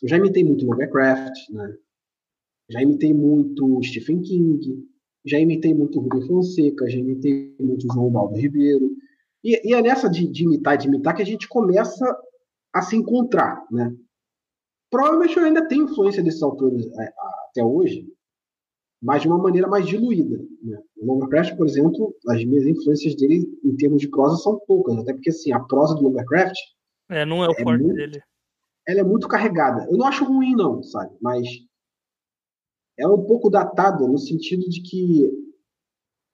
Eu já imitei muito Lovecraft, né? Já imitei muito Stephen King, já imitei muito Rubem Fonseca, já imitei muito João Baldo Ribeiro. E, e é nessa de, de imitar de imitar que a gente começa a se encontrar, né? Provavelmente eu ainda tenho influência desses autores é, até hoje, mas de uma maneira mais diluída. Né? O Lovecraft, por exemplo, as minhas influências dele em termos de prosa são poucas, até porque assim, a prosa do Lovecraft é, não é o é forte muito, dele. Ela é muito carregada. Eu não acho ruim, não, sabe? Mas ela é um pouco datada no sentido de que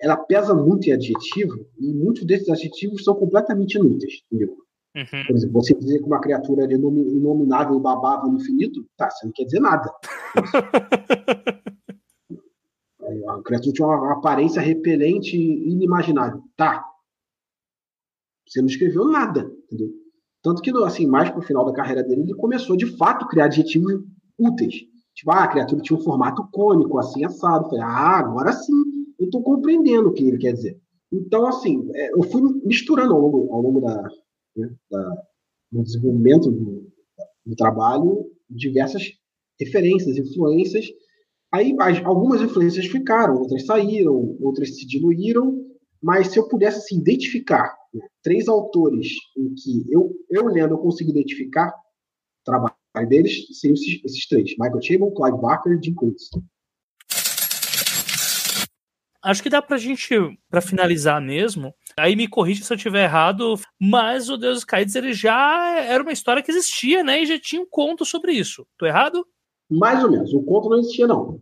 ela pesa muito em adjetivo e muitos desses adjetivos são completamente inúteis, entendeu? Uhum. Por exemplo, você dizer que uma criatura é inominável, babável no infinito, tá, você não quer dizer nada. a criatura tinha uma aparência repelente e inimaginável. Tá. Você não escreveu nada, entendeu? Tanto que, assim, mais pro final da carreira dele, ele começou, de fato, a criar adjetivos úteis. Tipo, ah, a criatura tinha um formato cônico, assim, assado. Falei, ah, agora sim, eu estou compreendendo o que ele quer dizer. Então, assim, é, eu fui misturando ao longo, ao longo da, né, da, no desenvolvimento do, do, trabalho diversas referências, influências. Aí as, algumas influências ficaram, outras saíram, outras se diluíram, mas se eu pudesse assim, identificar né, três autores em que eu, eu lendo, eu consigo identificar o trabalho deles, seriam esses, esses três: Michael Chabon, Clive Barker e Jim Coates acho que dá pra gente, pra finalizar mesmo, aí me corrija se eu estiver errado, mas o Deus dos Caídos ele já era uma história que existia, né? E já tinha um conto sobre isso. Tô errado? Mais ou menos. O conto não existia, não.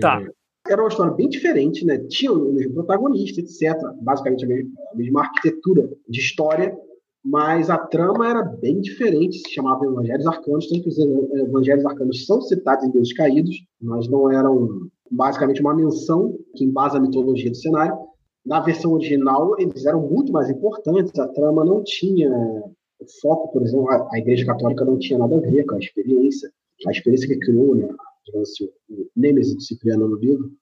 Tá. É, era uma história bem diferente, né? Tinha o mesmo protagonista, etc. Basicamente a mesma, a mesma arquitetura de história, mas a trama era bem diferente, se chamava Evangelhos Arcanos, tanto que os Evangelhos Arcanos são citados em Deus Caídos, mas não eram basicamente uma menção que embasa a mitologia do cenário. Na versão original, eles eram muito mais importantes, a trama não tinha foco, por exemplo, a, Igreja Católica não tinha nada a ver com a experiência, a experiência que criou, né, assim, o Nêmesis de Cipriano no livro,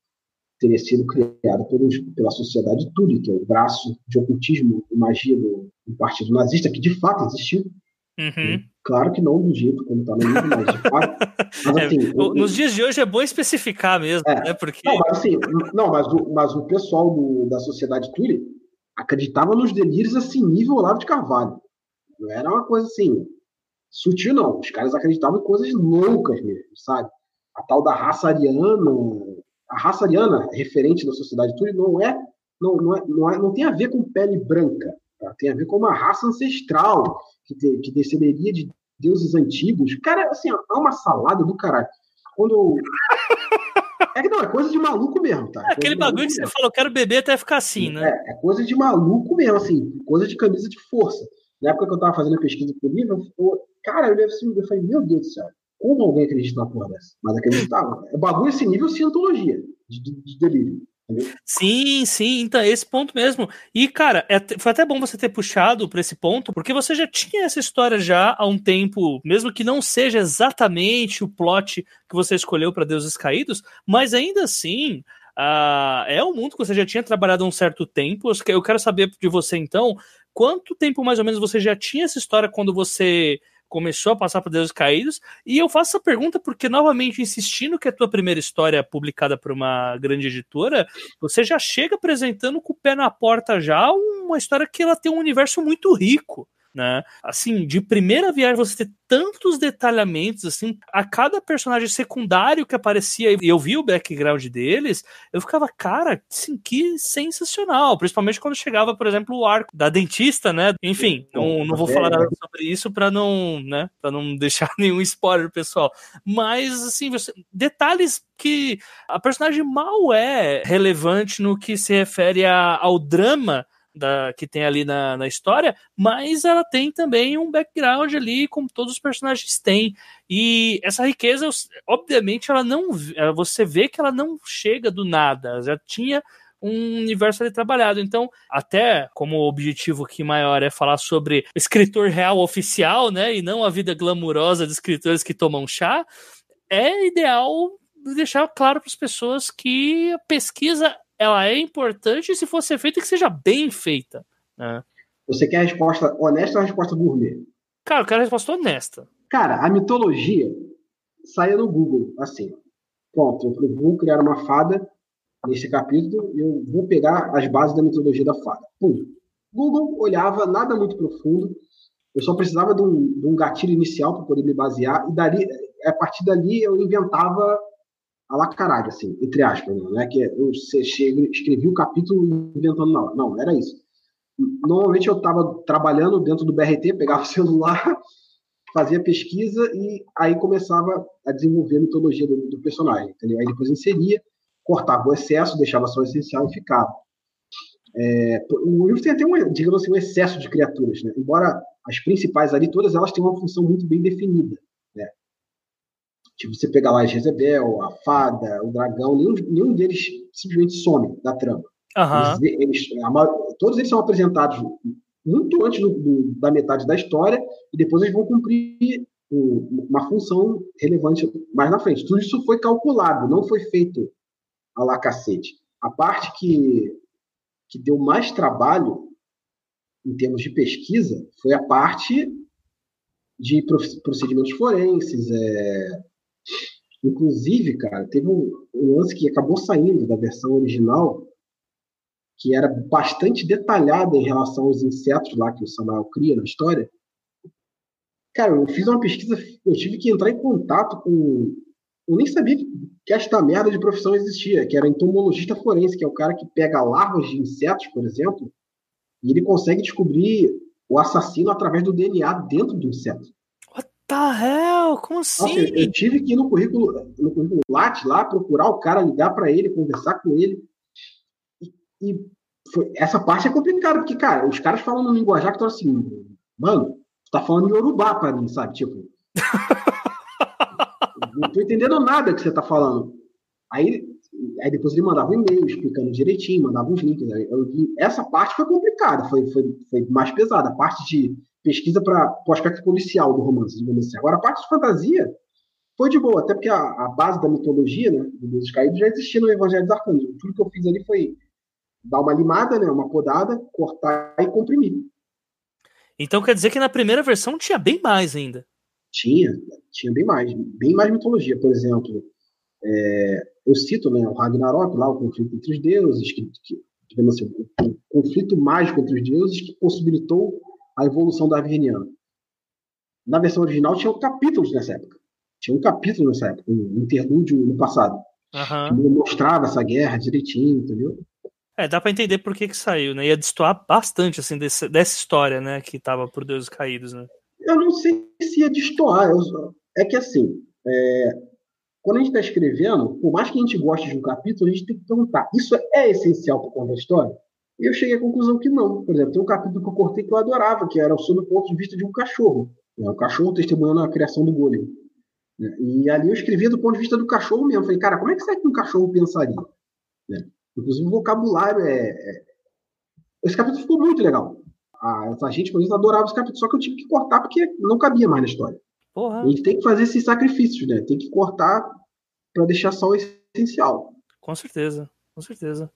teria sido criado pelos, pela sociedade Tule, que é o braço de ocultismo e magia do, do partido nazista, que de fato existiu. Uhum. Claro que não do jeito como está no livro, mas de fato. Mas, é, assim, é, o, nos dias de hoje é bom especificar mesmo, é, né? Porque... Não, mas, assim, não, mas, o, mas o pessoal do, da sociedade Tule acreditava nos delírios assim, nível Olavo de Carvalho. Não era uma coisa assim, sutil, não. Os caras acreditavam em coisas loucas mesmo, sabe? A tal da raça ariana. A raça ariana, referente da sociedade Tule, não é, não, não, é, não, é, não tem a ver com pele branca. Tá? Tem a ver com uma raça ancestral que, te, que descenderia de deuses antigos. Cara, assim, é uma salada do caralho. Quando. É que não, é coisa de maluco mesmo, tá? É aquele bagulho que mesmo. você falou, quero beber até ficar assim, né? É, é coisa de maluco mesmo, assim, coisa de camisa de força. Na época que eu tava fazendo a pesquisa pro livro, eu, cara, eu, assim, eu falei, meu Deus do céu, como alguém acredita na porra dessa? Mas acreditava. É bagulho esse nível cientologia, de, de, de delírio. Sim, sim, então é esse ponto mesmo. E, cara, é, foi até bom você ter puxado para esse ponto, porque você já tinha essa história já há um tempo, mesmo que não seja exatamente o plot que você escolheu para Deuses Caídos, mas ainda assim. Uh, é um mundo que você já tinha trabalhado há um certo tempo. Eu quero saber de você então, quanto tempo mais ou menos você já tinha essa história quando você começou a passar por Deuses Caídos. E eu faço essa pergunta porque, novamente, insistindo que a tua primeira história é publicada por uma grande editora, você já chega apresentando com o pé na porta já uma história que ela tem um universo muito rico né? Assim, de primeira viagem você ter tantos detalhamentos, assim, a cada personagem secundário que aparecia e eu vi o background deles, eu ficava, cara, assim, que sensacional, principalmente quando chegava, por exemplo, o arco da dentista, né? Enfim, não, não vou falar nada sobre isso para não, né, para não deixar nenhum spoiler, pessoal. Mas assim, você, detalhes que a personagem mal é relevante no que se refere a, ao drama da, que tem ali na, na história, mas ela tem também um background ali, como todos os personagens têm. E essa riqueza, obviamente, ela não. Você vê que ela não chega do nada. Já tinha um universo ali trabalhado. Então, até como o objetivo aqui maior é falar sobre escritor real oficial, né? E não a vida glamurosa de escritores que tomam chá, é ideal deixar claro para as pessoas que a pesquisa ela é importante se for ser feita que seja bem feita. Né? Você quer a resposta honesta ou a resposta gourmet? Cara, eu quero a resposta honesta. Cara, a mitologia saia no Google, assim. Pronto, eu falei, vou criar uma fada nesse capítulo e eu vou pegar as bases da mitologia da fada. Pum. Google olhava nada muito profundo, eu só precisava de um, de um gatilho inicial para poder me basear, e dali, a partir dali eu inventava a la caralho, assim, entre aspas, não é que eu escrevi o capítulo inventando na hora. Não, era isso. Normalmente eu estava trabalhando dentro do BRT, pegava o celular, fazia pesquisa e aí começava a desenvolver a mitologia do, do personagem, entendeu? Aí depois inseria, cortava o excesso, deixava só o essencial e ficava. É, o livro tem até um, digamos assim, um excesso de criaturas, né? Embora as principais ali, todas elas têm uma função muito bem definida? Tipo, você pegar lá a Jezebel, a Fada, o Dragão, nenhum, nenhum deles simplesmente some da trama. Uhum. Eles, eles, todos eles são apresentados muito antes do, do, da metade da história e depois eles vão cumprir um, uma função relevante mais na frente. Tudo isso foi calculado, não foi feito a lá cacete. A parte que, que deu mais trabalho em termos de pesquisa foi a parte de procedimentos forenses. É... Inclusive, cara, teve um, um lance que acabou saindo da versão original, que era bastante detalhada em relação aos insetos lá que o Samuel cria na história. Cara, eu fiz uma pesquisa, eu tive que entrar em contato com. Eu nem sabia que esta merda de profissão existia, que era entomologista forense, que é o cara que pega larvas de insetos, por exemplo, e ele consegue descobrir o assassino através do DNA dentro do inseto. The hell? Como assim? Nossa, eu, eu, tive que ir no currículo, no currículo LAT lá, procurar o cara, ligar para ele, conversar com ele. E, e foi, essa parte é complicada, porque, cara, os caras falam no linguajar que estão assim, mano, tá falando em Yorubá pra mim, sabe? Tipo. não tô entendendo nada que você tá falando. Aí Aí depois ele mandava um e-mail explicando direitinho, mandava uns links. Vi, essa parte foi complicada, foi, foi, foi mais pesada. A parte de pesquisa para o aspecto policial do romance, digamos assim. Agora, a parte de fantasia foi de boa, até porque a, a base da mitologia, né, do Deus Caídos, já existia no Evangelho dos Arcanjos. Tudo que eu fiz ali foi dar uma limada, né, uma podada, cortar e comprimir. Então quer dizer que na primeira versão tinha bem mais ainda. Tinha, tinha bem mais, bem mais mitologia. Por exemplo, é, eu cito né, o Ragnarok, lá, o conflito entre os deuses, que, que assim, o, conflito mágico entre os deuses que possibilitou a evolução da Averniana. Na versão original tinha capítulos nessa época. Tinha um capítulo nessa época, um interlúdio no passado. Uhum. Que mostrava essa guerra direitinho, entendeu? É, dá para entender por que que saiu, né? Ia destoar bastante, assim, desse, dessa história, né? Que tava por deuses caídos, né? Eu não sei se ia destoar. Eu, é que, assim, é, quando a gente está escrevendo, por mais que a gente goste de um capítulo, a gente tem que perguntar: isso é essencial para contar a história? E eu cheguei à conclusão que não. Por exemplo, tem um capítulo que eu cortei que eu adorava, que era sobre o ponto de vista de um cachorro. Né? O cachorro testemunhando a criação do golem. Né? E ali eu escrevia do ponto de vista do cachorro mesmo. Falei, cara, como é que será que um cachorro pensaria? Né? Inclusive, o vocabulário é, é. Esse capítulo ficou muito legal. A, a gente, por exemplo, adorava esse capítulo, só que eu tive que cortar porque não cabia mais na história. Porra. A gente tem que fazer esses sacrifícios, né? Tem que cortar para deixar só o essencial. Com certeza, com certeza.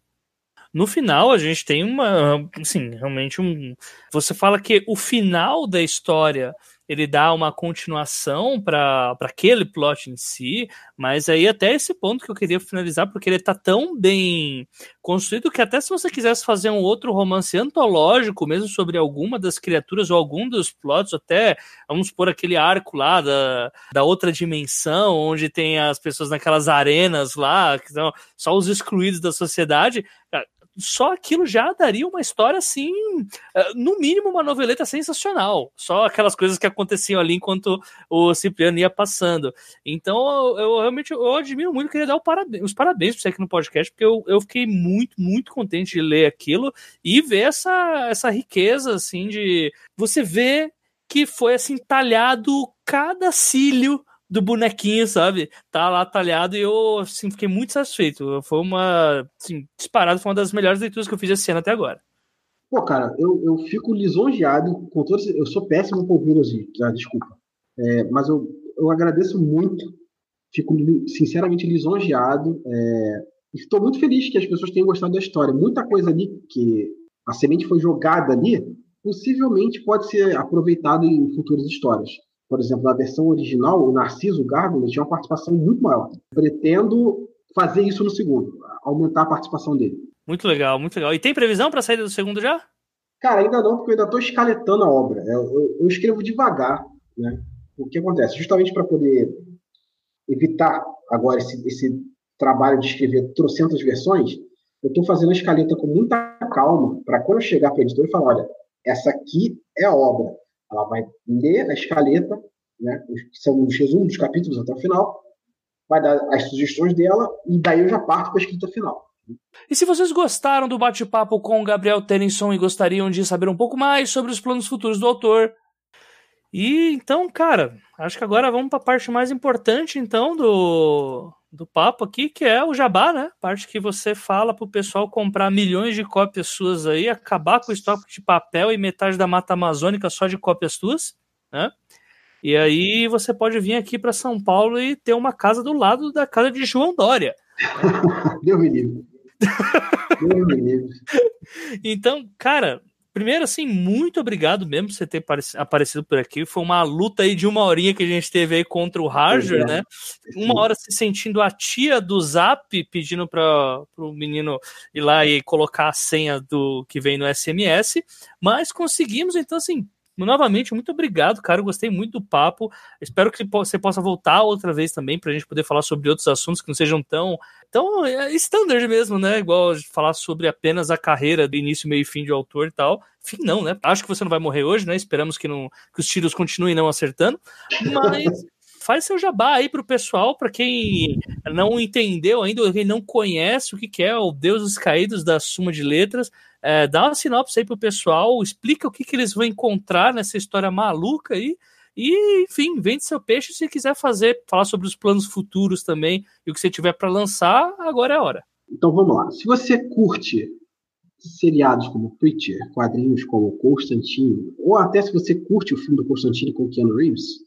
No final, a gente tem uma. Assim, realmente um. Você fala que o final da história ele dá uma continuação para aquele plot em si, mas aí até esse ponto que eu queria finalizar, porque ele tá tão bem construído que até se você quisesse fazer um outro romance antológico, mesmo sobre alguma das criaturas ou algum dos plots, até vamos por aquele arco lá da, da outra dimensão, onde tem as pessoas naquelas arenas lá, que são só os excluídos da sociedade, só aquilo já daria uma história assim, eh, no mínimo uma noveleta sensacional. Só aquelas coisas que aconteciam ali enquanto o Cipriano ia passando. Então eu, realmente eu admiro muito, queria dar parabéns, os parabéns para você aqui no podcast, porque eu, eu fiquei muito, muito contente de ler aquilo e ver essa, essa riqueza assim de você ver que foi assim talhado cada cílio do bonequinho, sabe? Tá lá talhado e eu, assim, fiquei muito satisfeito. Foi uma, assim, disparado, foi uma das melhores leituras que eu fiz esse ano até agora. Pô, cara, eu, eu fico lisonjeado com todos. Eu sou péssimo com vírus, tá? desculpa. É, mas eu, eu agradeço muito fico sinceramente lisonjeado. É, estou muito feliz que as pessoas tenham gostado da história. Muita coisa ali que a semente foi jogada ali, possivelmente pode ser aproveitado em futuras histórias. Por exemplo, na versão original, o Narciso Gárgula tinha uma participação muito maior. Pretendo fazer isso no segundo, aumentar a participação dele. Muito legal, muito legal. E tem previsão para a saída do segundo já? Cara, ainda não, porque eu ainda estou escaletando a obra. Eu, eu, eu, escrevo devagar, né? O que acontece? Justamente para poder evitar agora esse, esse trabalho de escrever trocentas versões, eu estou fazendo a escaleta com muita calma, para quando eu chegar para a editora e falar, olha, essa aqui é a obra. Ela vai ler a escaleta, né, que são os resumos dos capítulos até o final, vai dar as sugestões dela, e daí eu já parto para a escrita final. E se vocês gostaram do bate-papo com o Gabriel Tennyson e gostariam de saber um pouco mais sobre os planos futuros do autor, e então, cara, acho que agora vamos para a parte mais importante então do, do papo aqui, que é o jabá, né? Parte que você fala para o pessoal comprar milhões de cópias suas aí, acabar com o estoque de papel e metade da mata amazônica só de cópias tuas, né? E aí você pode vir aqui para São Paulo e ter uma casa do lado da casa de João Dória. Deu me Deu me Então, cara, Primeiro, assim, muito obrigado mesmo por você ter aparecido por aqui. Foi uma luta aí de uma horinha que a gente teve aí contra o Harger, é. né? Uma hora se sentindo a tia do Zap pedindo para o menino ir lá e colocar a senha do que vem no SMS, mas conseguimos, então, assim, novamente, muito obrigado, cara. Gostei muito do papo. Espero que você possa voltar outra vez também para a gente poder falar sobre outros assuntos que não sejam tão, tão é, standard mesmo, né? Igual falar sobre apenas a carreira do início, meio e fim de autor e tal. Fim, não, né? Acho que você não vai morrer hoje, né? Esperamos que, não, que os tiros continuem não acertando. Mas. faz seu jabá aí pro pessoal, para quem não entendeu ainda, quem não conhece o que, que é o Deus dos Caídos da Suma de Letras, é, dá uma sinopse aí pro pessoal, explica o que, que eles vão encontrar nessa história maluca aí. E, enfim, vende seu peixe se quiser fazer, falar sobre os planos futuros também e o que você tiver para lançar, agora é a hora. Então vamos lá. Se você curte seriados como Preacher, quadrinhos como Constantine, ou até se você curte o filme do Constantine com Keanu Reeves,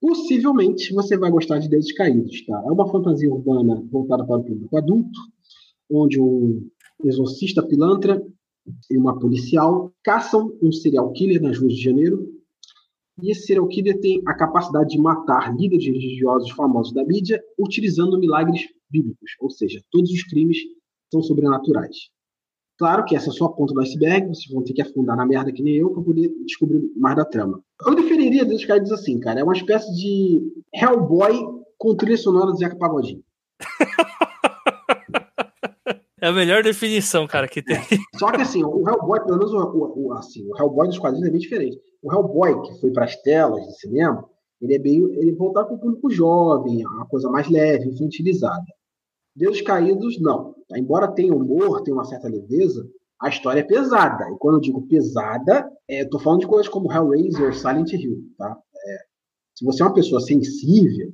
possivelmente você vai gostar de Deuses Caídos. Tá? É uma fantasia urbana voltada para o público adulto, onde um exorcista pilantra e uma policial caçam um serial killer nas ruas de Janeiro. E esse serial killer tem a capacidade de matar líderes religiosos famosos da mídia utilizando milagres bíblicos, ou seja, todos os crimes são sobrenaturais. Claro que essa é só a ponta do iceberg, vocês vão ter que afundar na merda que nem eu para poder descobrir mais da trama. Eu definiria Deus Caídos assim, cara, é uma espécie de Hellboy com trilha sonora do Zeca Pagodinho. É a melhor definição, cara, que tem. Só que assim, o Hellboy, pelo menos o, o, assim, o Hellboy dos quadrinhos é bem diferente. O Hellboy, que foi para as telas de cinema, ele é bem. ele voltar para o público jovem, uma coisa mais leve, infantilizada. Deus Caídos, não. Embora tenha humor, tenha uma certa leveza, a história é pesada. E quando eu digo pesada, é, eu tô falando de coisas como Hellraiser, Silent Hill, tá? É, se você é uma pessoa sensível,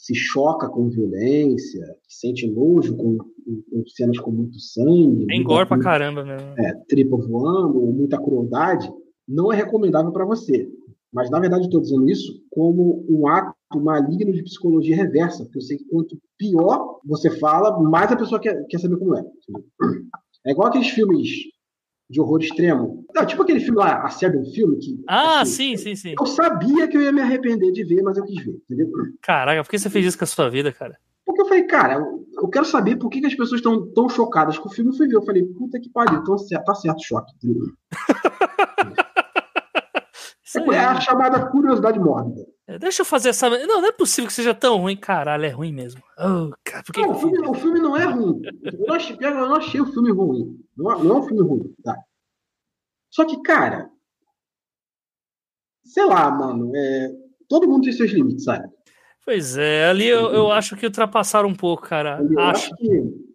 se choca com violência, sente nojo com, com, com cenas com muito sangue. É engor pra caramba mesmo. É, tripa voando, muita crueldade, não é recomendável para você. Mas, na verdade, estou dizendo isso como um ato maligno de psicologia reversa, porque eu sei que quanto pior você fala, mais a pessoa quer, quer saber como é. É igual aqueles filmes de horror extremo. Não, tipo aquele filme lá, A Seven Filme. Que, ah, assim, sim, sim, sim. Eu sabia que eu ia me arrepender de ver, mas eu quis ver, entendeu? Caraca, por que você fez isso com a sua vida, cara? Porque eu falei, cara, eu quero saber por que, que as pessoas estão tão chocadas com o filme. Eu fui ver, eu falei, puta que pariu, então, tá certo o choque. é, é a chamada curiosidade mórbida. É, deixa eu fazer essa. Não, não é possível que seja tão ruim. Caralho, é ruim mesmo. Oh, cara, que não, que o, filme, o, filme, não é ruim. Eu não achei, eu não achei o filme ruim. Não, é, não é um filme ruim, tá? Só que, cara. Sei lá, mano. É, todo mundo tem seus limites, sabe? Pois é, ali eu, eu acho que ultrapassaram um pouco, cara. Eu acho. acho que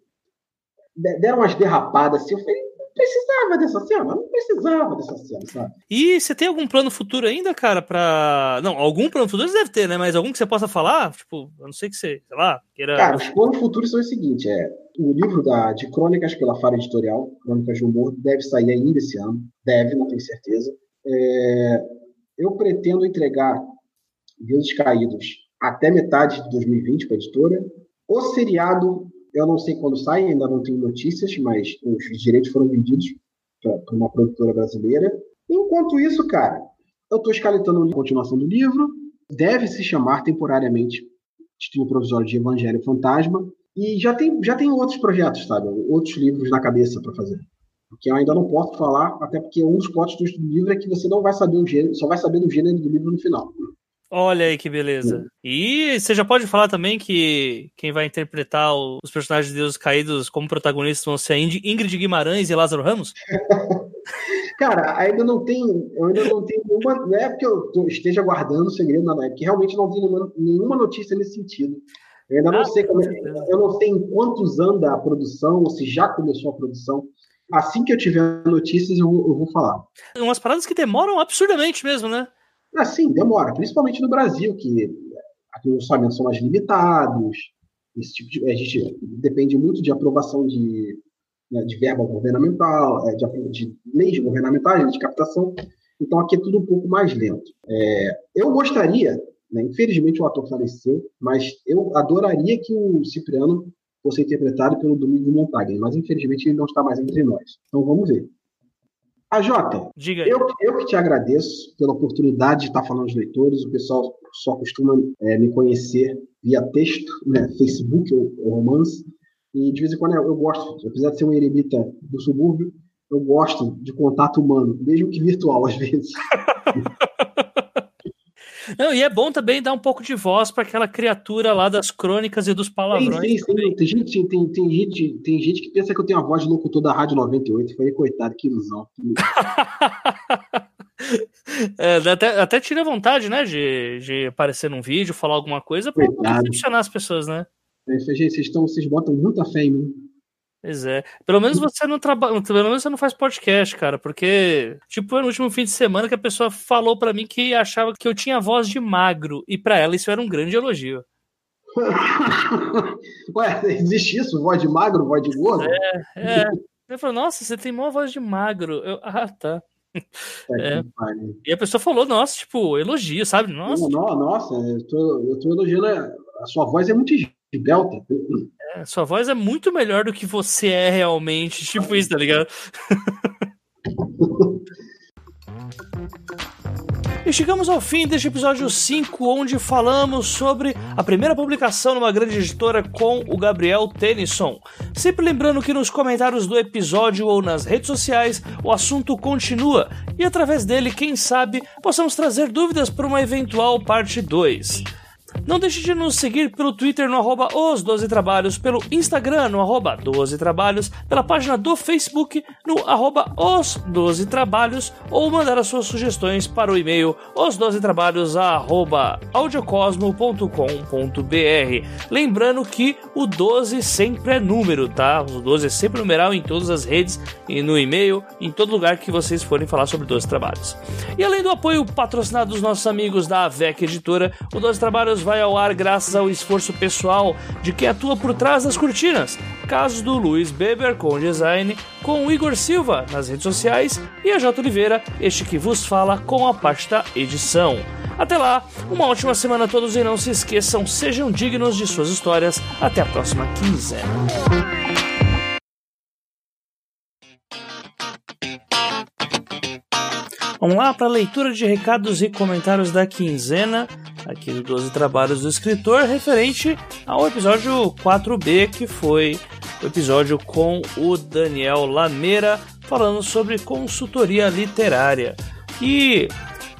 deram umas derrapadas assim. Eu falei, precisava dessa cena, não precisava dessa cena, sabe? E você tem algum plano futuro ainda, cara, pra. Não, algum plano futuro você deve ter, né? Mas algum que você possa falar? Tipo, eu não sei que você, sei lá, queira. Cara, os planos futuros são o seguinte: é o livro da, de crônicas pela Fara Editorial, Crônicas de Humor, deve sair ainda esse ano. Deve, não tenho certeza. É, eu pretendo entregar Deuses Caídos até metade de 2020 para a editora. O seriado, eu não sei quando sai, ainda não tenho notícias, mas os direitos foram vendidos para uma produtora brasileira. Enquanto isso, cara, eu estou escaletando a continuação do livro. Deve se chamar temporariamente título provisório de Evangelho Fantasma. E já tem, já tem outros projetos, sabe? Outros livros na cabeça para fazer. Que eu ainda não posso falar, até porque um dos potes do livro é que você não vai saber o gênero, só vai saber do gênero do livro no final. Olha aí que beleza. E você já pode falar também que quem vai interpretar os personagens de Deus Caídos como protagonistas vão ser Ingrid Guimarães e Lázaro Ramos? Cara, ainda não tem, ainda não tenho nenhuma, não é porque eu esteja guardando o segredo, não, é porque realmente não tem nenhuma, nenhuma notícia nesse sentido. Eu ainda não ah, sei como, é, eu não sei em quantos anda a produção, ou se já começou a produção. Assim que eu tiver notícias, eu vou, eu vou falar. Umas paradas que demoram absurdamente mesmo, né? Ah, sim, demora, principalmente no Brasil, que aqui os orçamentos são mais limitados. Esse tipo de, a gente depende muito de aprovação de, né, de verba governamental, é, de, de leis governamentais, de captação. Então aqui é tudo um pouco mais lento. É, eu gostaria, né, infelizmente o ator faleceu, mas eu adoraria que o Cipriano fosse interpretado pelo Domingo Montagne, mas infelizmente ele não está mais entre nós. Então vamos ver. A Jota, Diga eu, eu que te agradeço pela oportunidade de estar falando aos leitores. O pessoal só costuma é, me conhecer via texto, né, Facebook ou, ou romance. E de vez em quando eu, eu gosto, apesar de ser um eremita do subúrbio, eu gosto de contato humano, mesmo que virtual às vezes. Não, e é bom também dar um pouco de voz para aquela criatura lá das crônicas e dos palavrões. Sim, sim. Tem, gente, tem, tem, gente, tem gente que pensa que eu tenho a voz de locutor da Rádio 98. Falei, coitado, que ilusão. é, até, até tira vontade, né, de, de aparecer num vídeo, falar alguma coisa para funcionar as pessoas, né? É, vocês, estão, vocês botam muita fé em mim. Pois é. Pelo menos você não trabalha. Pelo menos você não faz podcast, cara. Porque, tipo, no último fim de semana que a pessoa falou para mim que achava que eu tinha voz de magro. E para ela isso era um grande elogio. Ué, existe isso? Voz de magro, voz de gordo? É, é. Eu falei, nossa, você tem uma voz de magro. Eu, ah, tá. É. E a pessoa falou, nossa, tipo, elogio, sabe? Nossa, não, nossa eu tô, eu tô elogiando. A sua voz é muito belta. É, sua voz é muito melhor do que você é realmente. Tipo isso, tá ligado? E chegamos ao fim deste episódio 5, onde falamos sobre a primeira publicação numa grande editora com o Gabriel Tennyson. Sempre lembrando que nos comentários do episódio ou nas redes sociais o assunto continua e através dele, quem sabe, possamos trazer dúvidas para uma eventual parte 2. Não deixe de nos seguir pelo Twitter no arroba os 12 trabalhos, pelo Instagram no arroba 12 trabalhos, pela página do Facebook no arroba os 12 trabalhos ou mandar as suas sugestões para o e-mail os 12 trabalhos arroba audiocosmo.com.br. Lembrando que o 12 sempre é número, tá? O 12 é sempre numeral em todas as redes e no e-mail, em todo lugar que vocês forem falar sobre 12 trabalhos. E além do apoio patrocinado dos nossos amigos da AVEC Editora, o 12 trabalhos vai ao ar graças ao esforço pessoal de quem atua por trás das cortinas. Casos do Luiz Beber com design, com o Igor Silva nas redes sociais e a J. Oliveira, este que vos fala com a parte da edição. Até lá, uma ótima semana a todos e não se esqueçam, sejam dignos de suas histórias. Até a próxima quinzena. Vamos lá para a leitura de recados e comentários da quinzena aqui do 12 Trabalhos do Escritor, referente ao episódio 4B, que foi o episódio com o Daniel Lameira, falando sobre consultoria literária. E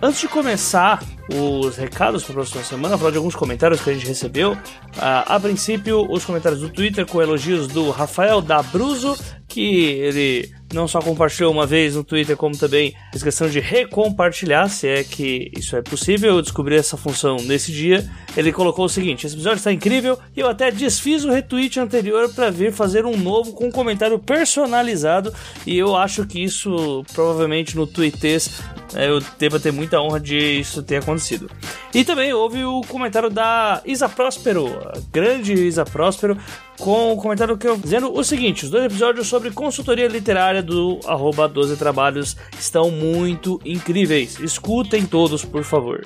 antes de começar os recados para a próxima semana, falar de alguns comentários que a gente recebeu. Uh, a princípio, os comentários do Twitter com elogios do Rafael Dabruzo, que ele não só compartilhou uma vez no Twitter, como também fez questão de recompartilhar, se é que isso é possível. Eu descobri essa função nesse dia. Ele colocou o seguinte: esse episódio está incrível e eu até desfiz o retweet anterior para vir fazer um novo com um comentário personalizado. E eu acho que isso provavelmente no Twitters é, eu devo ter muita honra de isso ter acontecido. E também houve o comentário da Isa Próspero, grande Isa Próspero, com o comentário que eu dizendo o seguinte: os dois episódios sobre consultoria literária do arroba 12 Trabalhos estão muito incríveis. Escutem todos, por favor.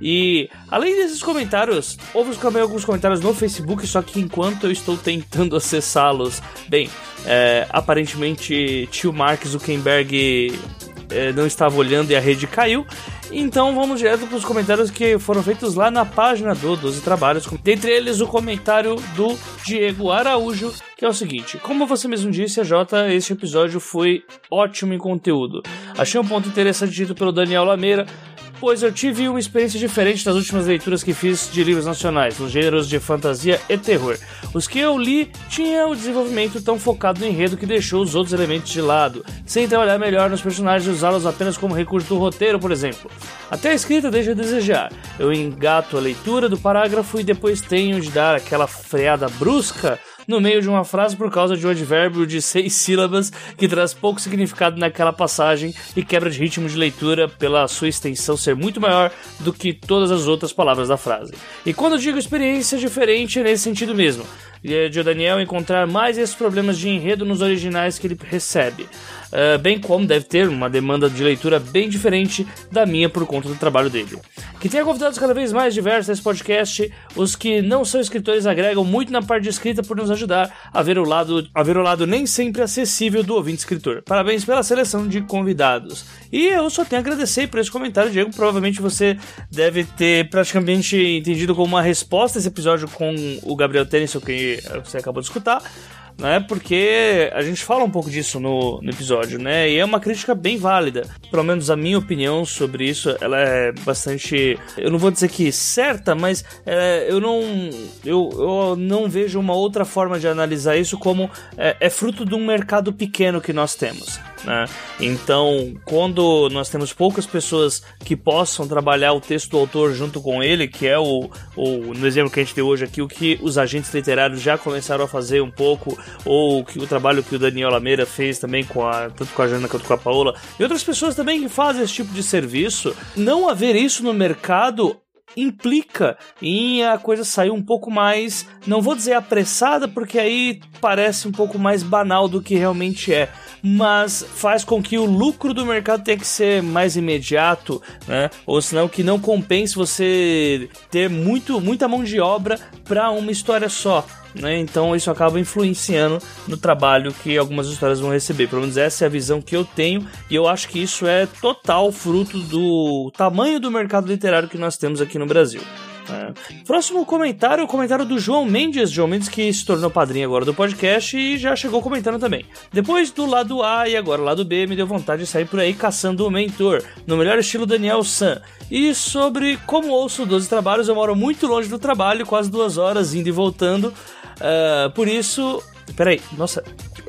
E além desses comentários, houve também alguns comentários no Facebook, só que enquanto eu estou tentando acessá-los, bem, é, aparentemente tio Mark Zuckerberg é, não estava olhando e a rede caiu. Então vamos direto para os comentários que foram feitos lá na página do 12 Trabalhos. Dentre eles, o comentário do Diego Araújo, que é o seguinte: Como você mesmo disse, Jota, este episódio foi ótimo em conteúdo. Achei um ponto interessante dito pelo Daniel Lameira pois eu tive uma experiência diferente das últimas leituras que fiz de livros nacionais, nos gêneros de fantasia e terror. Os que eu li tinham o desenvolvimento tão focado no enredo que deixou os outros elementos de lado, sem trabalhar melhor nos personagens e usá-los apenas como recurso do roteiro, por exemplo. Até a escrita deixa a desejar. Eu engato a leitura do parágrafo e depois tenho de dar aquela freada brusca no meio de uma frase por causa de um advérbio de seis sílabas que traz pouco significado naquela passagem e quebra de ritmo de leitura pela sua extensão ser muito maior do que todas as outras palavras da frase. E quando eu digo experiência diferente, é nesse sentido mesmo de o Daniel encontrar mais esses problemas de enredo nos originais que ele recebe. Uh, bem como deve ter uma demanda de leitura bem diferente da minha por conta do trabalho dele. Que tenha convidados cada vez mais diversos nesse podcast, os que não são escritores agregam muito na parte de escrita por nos ajudar a ver o lado, a ver o lado nem sempre acessível do ouvinte escritor. Parabéns pela seleção de convidados. E eu só tenho a agradecer por esse comentário, Diego. Provavelmente você deve ter praticamente entendido como uma resposta esse episódio com o Gabriel Tennyson que você acabou de escutar né? Porque a gente fala um pouco disso no, no, episódio, né? E é uma crítica bem válida. Pelo menos a minha opinião sobre isso, ela é bastante, eu não vou dizer que certa, mas é, eu não, eu, eu não vejo uma outra forma de analisar isso como é, é fruto de um mercado pequeno que nós temos. Né? Então, quando nós temos poucas pessoas que possam trabalhar o texto do autor junto com ele, que é o, o no exemplo que a gente tem hoje aqui, o que os agentes literários já começaram a fazer um pouco, ou que o trabalho que o Daniel Lameira fez também com a tanto com a Jana quanto com a Paola, e outras pessoas também que fazem esse tipo de serviço, não haver isso no mercado implica em a coisa sair um pouco mais, não vou dizer apressada, porque aí parece um pouco mais banal do que realmente é, mas faz com que o lucro do mercado tenha que ser mais imediato, né? Ou senão que não compense você ter muito, muita mão de obra para uma história só. Né? Então isso acaba influenciando no trabalho que algumas histórias vão receber. Pelo menos essa é a visão que eu tenho e eu acho que isso é total fruto do tamanho do mercado literário que nós temos aqui no Brasil. É. Próximo comentário, o comentário do João Mendes, João Mendes que se tornou padrinho agora do podcast e já chegou comentando também. Depois do lado A e agora lado B, me deu vontade de sair por aí caçando o mentor, no melhor estilo Daniel San. E sobre como ouço 12 trabalhos, eu moro muito longe do trabalho, quase duas horas indo e voltando. Uh, por isso. Peraí, nossa,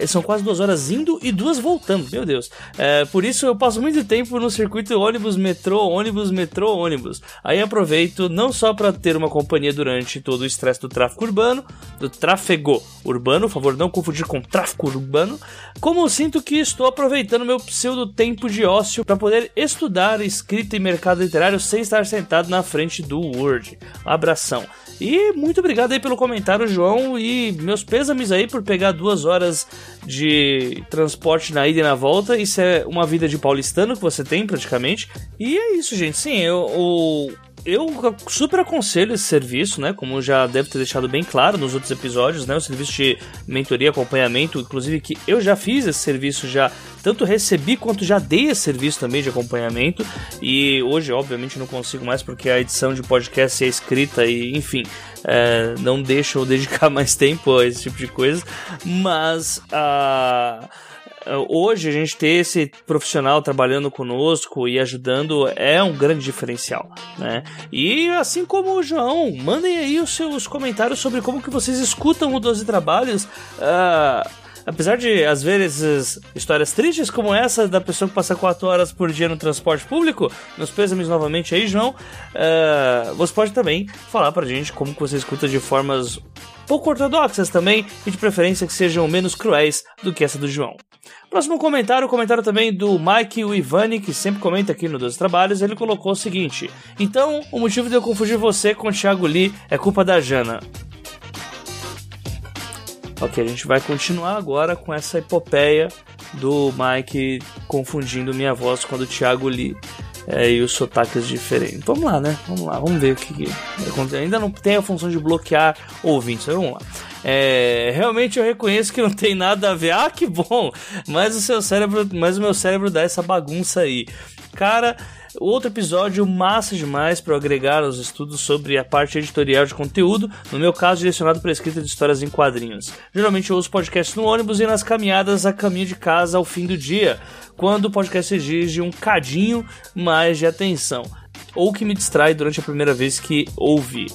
são quase duas horas indo e duas voltando, meu Deus. É, por isso eu passo muito tempo no circuito ônibus, metrô, ônibus, metrô, ônibus. Aí aproveito não só para ter uma companhia durante todo o estresse do tráfego urbano, do tráfego urbano, por favor, não confundir com tráfego urbano, como sinto que estou aproveitando meu pseudo tempo de ócio para poder estudar escrita e mercado literário sem estar sentado na frente do Word. Um abração. E muito obrigado aí pelo comentário, João. E meus pêsames aí por pegar duas horas de transporte na ida e na volta. Isso é uma vida de paulistano que você tem praticamente. E é isso, gente. Sim, eu, eu eu super aconselho esse serviço, né? Como já deve ter deixado bem claro nos outros episódios, né? O serviço de mentoria, acompanhamento, inclusive que eu já fiz esse serviço já, tanto recebi quanto já dei esse serviço também de acompanhamento. E hoje, obviamente, não consigo mais porque a edição de podcast é escrita e, enfim, é, não deixa eu dedicar mais tempo a esse tipo de coisa. Mas a. Uh hoje a gente ter esse profissional trabalhando conosco e ajudando é um grande diferencial, né? E assim como o João, mandem aí os seus comentários sobre como que vocês escutam o 12 Trabalhos. Uh, apesar de, às vezes, histórias tristes como essa da pessoa que passa 4 horas por dia no transporte público, nos pêsames novamente aí, João, uh, você pode também falar pra gente como que você escuta de formas pouco ortodoxas também e de preferência que sejam menos cruéis do que essa do João. Próximo comentário, comentário também do Mike Ivani, que sempre comenta aqui no Dos Trabalhos, ele colocou o seguinte: Então, o motivo de eu confundir você com o Thiago Lee é culpa da Jana. Ok, a gente vai continuar agora com essa epopeia do Mike confundindo minha voz com a do Thiago Lee. É, e os sotaques diferentes. Vamos lá, né? Vamos lá, vamos ver o que, que acontece. Ainda não tem a função de bloquear ouvintes, vamos lá. É, realmente eu reconheço que não tem nada a ver. Ah, que bom! Mas o seu cérebro, mas o meu cérebro dá essa bagunça aí. Cara, Outro episódio massa demais para agregar aos estudos sobre a parte editorial de conteúdo, no meu caso direcionado para a escrita de histórias em quadrinhos. Geralmente eu ouço podcasts no ônibus e nas caminhadas a caminho de casa ao fim do dia, quando o podcast exige um cadinho mais de atenção ou que me distrai durante a primeira vez que ouvi.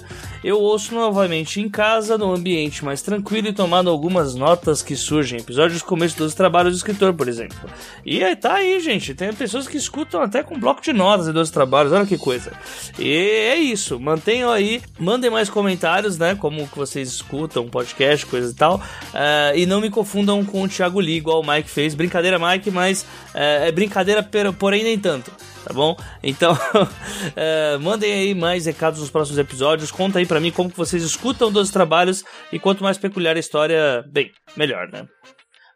Eu ouço novamente em casa, num ambiente mais tranquilo e tomando algumas notas que surgem, episódios começo dos trabalhos do escritor, por exemplo. E aí tá aí, gente, tem pessoas que escutam até com bloco de notas e dos trabalhos, olha que coisa. E é isso, mantenham aí, mandem mais comentários, né, como que vocês escutam, podcast, coisa e tal, uh, e não me confundam com o Thiago Lee, igual o Mike fez. Brincadeira, Mike, mas uh, é brincadeira, porém nem tanto tá bom? Então, é, mandem aí mais recados nos próximos episódios. Conta aí para mim como que vocês escutam dos trabalhos e quanto mais peculiar a história, bem, melhor, né?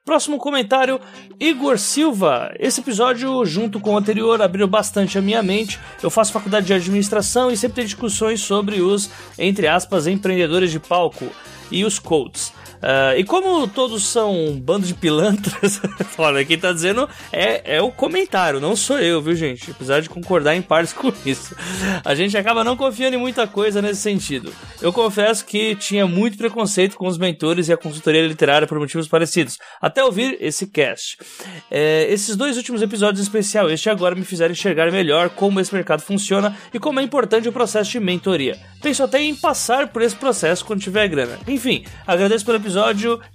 Próximo comentário, Igor Silva. Esse episódio, junto com o anterior, abriu bastante a minha mente. Eu faço faculdade de administração e sempre tenho discussões sobre os, entre aspas, empreendedores de palco e os coaches. Uh, e como todos são um bando de pilantras, olha, quem tá dizendo é, é o comentário, não sou eu, viu, gente? Apesar de concordar em partes com isso. A gente acaba não confiando em muita coisa nesse sentido. Eu confesso que tinha muito preconceito com os mentores e a consultoria literária por motivos parecidos, até ouvir esse cast. É, esses dois últimos episódios em especial, este agora, me fizeram enxergar melhor como esse mercado funciona e como é importante o processo de mentoria. Penso até em passar por esse processo quando tiver grana. Enfim, agradeço pelo episódio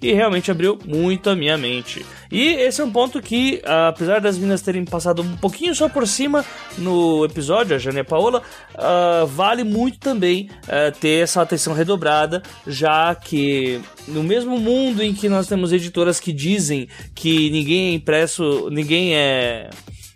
e realmente abriu muito a minha mente. E esse é um ponto que, apesar das meninas terem passado um pouquinho só por cima no episódio, a Jane e a Paola, uh, vale muito também uh, ter essa atenção redobrada, já que no mesmo mundo em que nós temos editoras que dizem que ninguém é impresso, ninguém é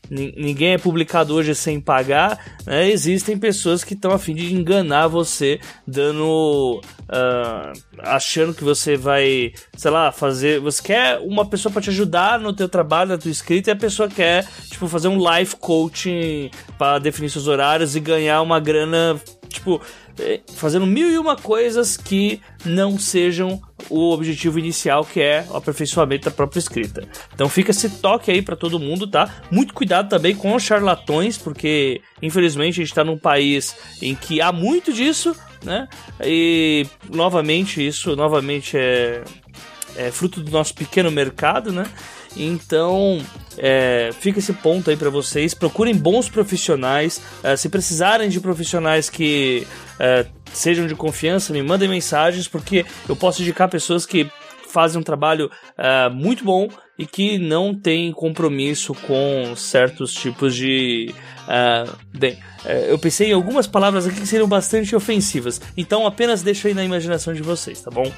ninguém é publicado hoje sem pagar, né? existem pessoas que estão a fim de enganar você, dando. Uh, achando que você vai, sei lá, fazer. Você quer uma pessoa para te ajudar no teu trabalho, na tua escrita, e a pessoa quer, tipo, fazer um life coaching para definir seus horários e ganhar uma grana, tipo é, fazendo mil e uma coisas que não sejam o objetivo inicial, que é o aperfeiçoamento da própria escrita. Então fica esse toque aí para todo mundo, tá? Muito cuidado também com os charlatões, porque infelizmente a gente está num país em que há muito disso, né? E novamente isso, novamente é, é fruto do nosso pequeno mercado, né? Então, é, fica esse ponto aí para vocês. Procurem bons profissionais. É, se precisarem de profissionais que é, sejam de confiança, me mandem mensagens, porque eu posso indicar pessoas que fazem um trabalho é, muito bom e que não têm compromisso com certos tipos de. Uh, bem, uh, eu pensei em algumas palavras aqui que seriam bastante ofensivas, então apenas deixo aí na imaginação de vocês, tá bom?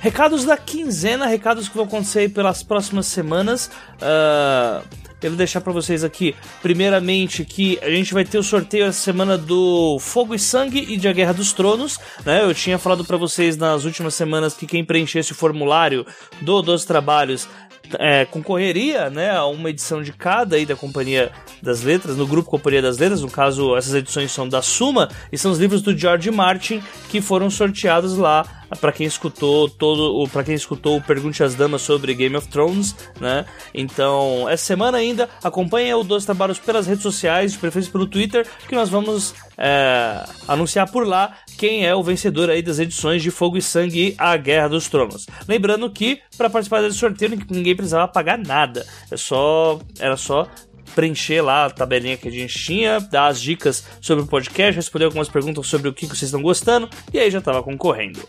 Recados da quinzena, recados que vão acontecer pelas próximas semanas. Uh, quero deixar para vocês aqui, primeiramente, que a gente vai ter o sorteio essa semana do Fogo e Sangue e de A Guerra dos Tronos. Né? Eu tinha falado para vocês nas últimas semanas que quem preenchesse o formulário do dos trabalhos é, concorreria né, a uma edição de cada aí da Companhia das Letras, no grupo Companhia das Letras, no caso essas edições são da Suma, e são os livros do George Martin que foram sorteados lá para quem escutou todo para quem escutou o Pergunte às Damas sobre Game of Thrones, né? Então, essa semana ainda acompanhe o Dois Trabalhos pelas redes sociais, de preferência pelo Twitter, que nós vamos é, anunciar por lá quem é o vencedor aí das edições de Fogo e Sangue e A Guerra dos Tronos. Lembrando que para participar desse sorteio ninguém precisava pagar nada, é só era só preencher lá a tabelinha que a gente tinha, dar as dicas sobre o podcast, responder algumas perguntas sobre o que vocês estão gostando, e aí já estava concorrendo.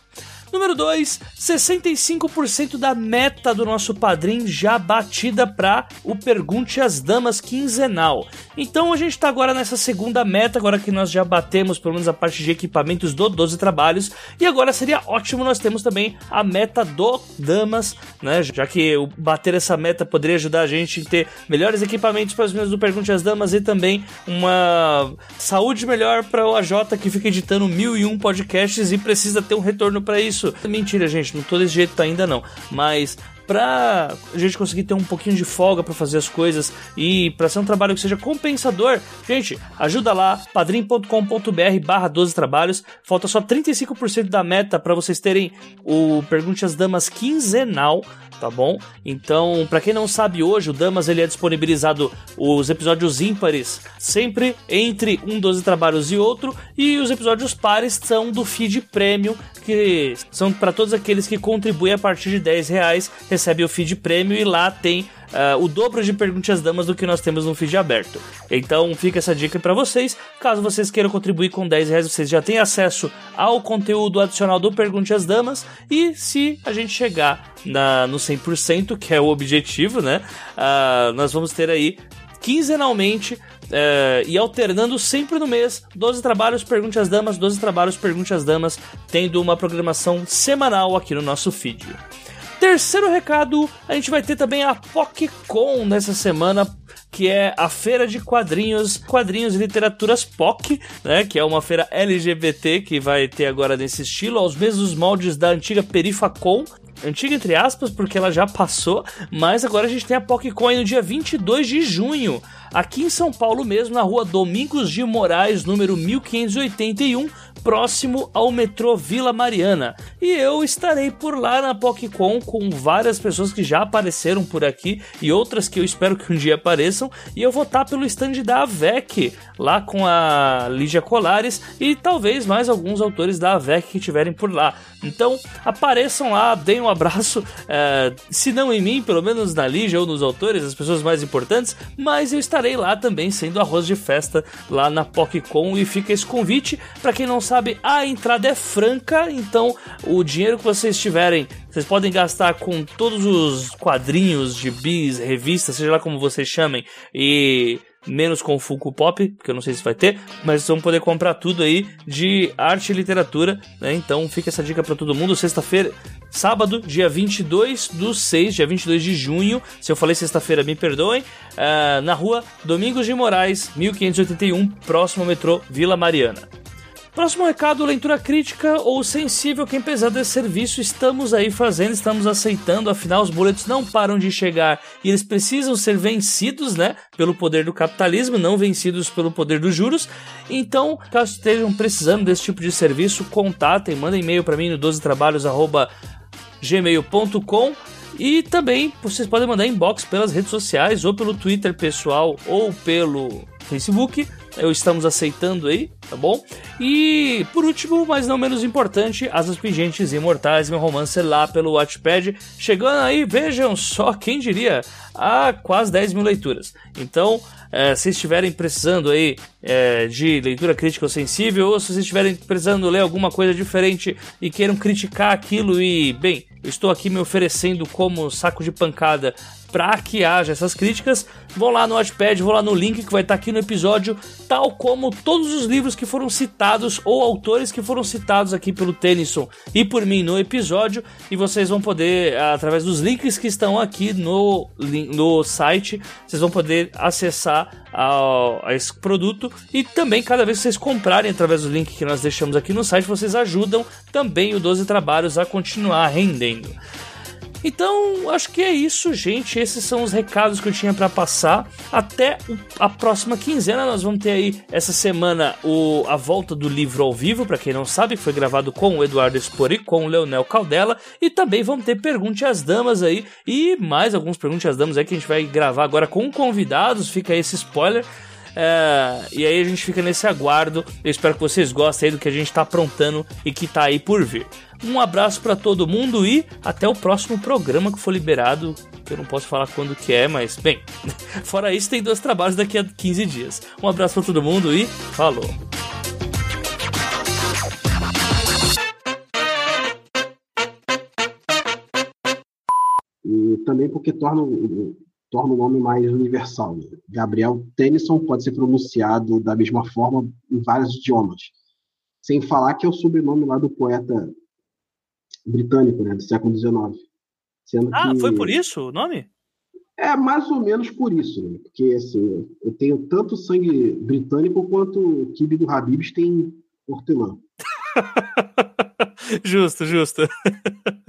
Número 2, 65% da meta do nosso padrinho já batida para o Pergunte às Damas quinzenal. Então a gente está agora nessa segunda meta, agora que nós já batemos pelo menos a parte de equipamentos do 12 trabalhos, e agora seria ótimo nós temos também a meta do Damas, né? Já que bater essa meta poderia ajudar a gente a ter melhores equipamentos para os meninos do Pergunte às Damas e também uma saúde melhor para o AJ que fica editando mil e um podcasts e precisa ter um retorno para isso. Mentira, gente, não tô desse jeito ainda não. Mas pra a gente conseguir ter um pouquinho de folga para fazer as coisas e para ser um trabalho que seja compensador, gente, ajuda lá, padrim.com.br barra 12 trabalhos. Falta só 35% da meta para vocês terem o Pergunte às Damas quinzenal tá bom? Então, para quem não sabe hoje, o Damas ele é disponibilizado os episódios ímpares sempre entre um 12 trabalhos e outro, e os episódios pares são do feed premium, que são para todos aqueles que contribuem a partir de 10 reais, recebe o feed premium e lá tem Uh, o dobro de perguntas damas do que nós temos no feed aberto. Então fica essa dica para vocês. Caso vocês queiram contribuir com 10 reais, vocês já têm acesso ao conteúdo adicional do Pergunte às Damas. E se a gente chegar na, no 100%, que é o objetivo, né? Uh, nós vamos ter aí quinzenalmente uh, e alternando sempre no mês 12 trabalhos, pergunte às damas, 12 trabalhos, pergunte às damas, tendo uma programação semanal aqui no nosso feed. Terceiro recado, a gente vai ter também a PocCon nessa semana, que é a feira de quadrinhos, quadrinhos e literaturas POC, né, que é uma feira LGBT que vai ter agora nesse estilo, aos mesmos moldes da antiga Perifacon, antiga entre aspas, porque ela já passou, mas agora a gente tem a PocCon no dia 22 de junho, aqui em São Paulo mesmo, na rua Domingos de Moraes, número 1581, próximo ao metrô Vila Mariana. E eu estarei por lá na PocCon com várias pessoas que já apareceram por aqui e outras que eu espero que um dia apareçam. E eu vou estar pelo stand da AVEC, lá com a Lígia Colares e talvez mais alguns autores da AVEC que estiverem por lá. Então apareçam lá, deem um abraço, é, se não em mim, pelo menos na Lígia ou nos autores, as pessoas mais importantes, mas eu estarei lá também sendo arroz de festa lá na PocCon e fica esse convite. Para quem não sabe, a entrada é franca, então o dinheiro que vocês tiverem, vocês podem gastar com todos os quadrinhos de bis, revistas, seja lá como vocês chamem, e menos com o Funko Pop, porque eu não sei se vai ter, mas vocês vão poder comprar tudo aí de arte e literatura, né? Então fica essa dica para todo mundo. Sexta-feira, sábado, dia 22 do 6, dia 22 de junho. Se eu falei sexta-feira, me perdoem. Uh, na rua Domingos de Moraes, 1581, próximo ao metrô Vila Mariana. Próximo recado, leitura crítica ou sensível, quem precisar desse serviço, estamos aí fazendo, estamos aceitando, afinal os boletos não param de chegar. E eles precisam ser vencidos, né, pelo poder do capitalismo, não vencidos pelo poder dos juros. Então, caso estejam precisando desse tipo de serviço, contatem, mandem e-mail para mim no 12trabalhos@gmail.com e também vocês podem mandar inbox pelas redes sociais ou pelo Twitter pessoal ou pelo Facebook eu estamos aceitando aí, tá bom? E por último, mas não menos importante, Asas Pingentes Imortais, meu romance lá pelo Watchpad, chegando aí, vejam só, quem diria, a quase 10 mil leituras. Então, é, se estiverem precisando aí é, de leitura crítica ou sensível, ou se vocês estiverem precisando ler alguma coisa diferente e queiram criticar aquilo e, bem, estou aqui me oferecendo como saco de pancada para que haja essas críticas, vão lá no Watchpad, vão lá no link que vai estar tá aqui no episódio, tal como todos os livros que foram citados ou autores que foram citados aqui pelo Tennyson e por mim no episódio, e vocês vão poder, através dos links que estão aqui no, no site, vocês vão poder acessar a, a esse produto e também cada vez que vocês comprarem através do link que nós deixamos aqui no site, vocês ajudam também o 12 Trabalhos a continuar rendendo. Então, acho que é isso, gente. Esses são os recados que eu tinha para passar. Até a próxima quinzena, nós vamos ter aí essa semana o, a volta do livro ao vivo, para quem não sabe, foi gravado com o Eduardo Spori, com o Leonel Caldela, e também vamos ter Pergunte às Damas aí, e mais alguns Pergunte às Damas aí que a gente vai gravar agora com convidados, fica aí esse spoiler. É, e aí a gente fica nesse aguardo. Eu espero que vocês gostem do que a gente está aprontando e que está aí por vir. Um abraço para todo mundo e até o próximo programa que for liberado. Que eu não posso falar quando que é, mas bem. Fora isso, tem dois trabalhos daqui a 15 dias. Um abraço para todo mundo e falou. E também porque torna torna o nome mais universal. Né? Gabriel Tennyson pode ser pronunciado da mesma forma em vários idiomas. Sem falar que é o sobrenome lá do poeta britânico, né, do século XIX. Sendo ah, que... foi por isso o nome? É mais ou menos por isso, né? Porque assim, eu tenho tanto sangue britânico quanto o kibe do Habibs tem hortelã. justo, justo.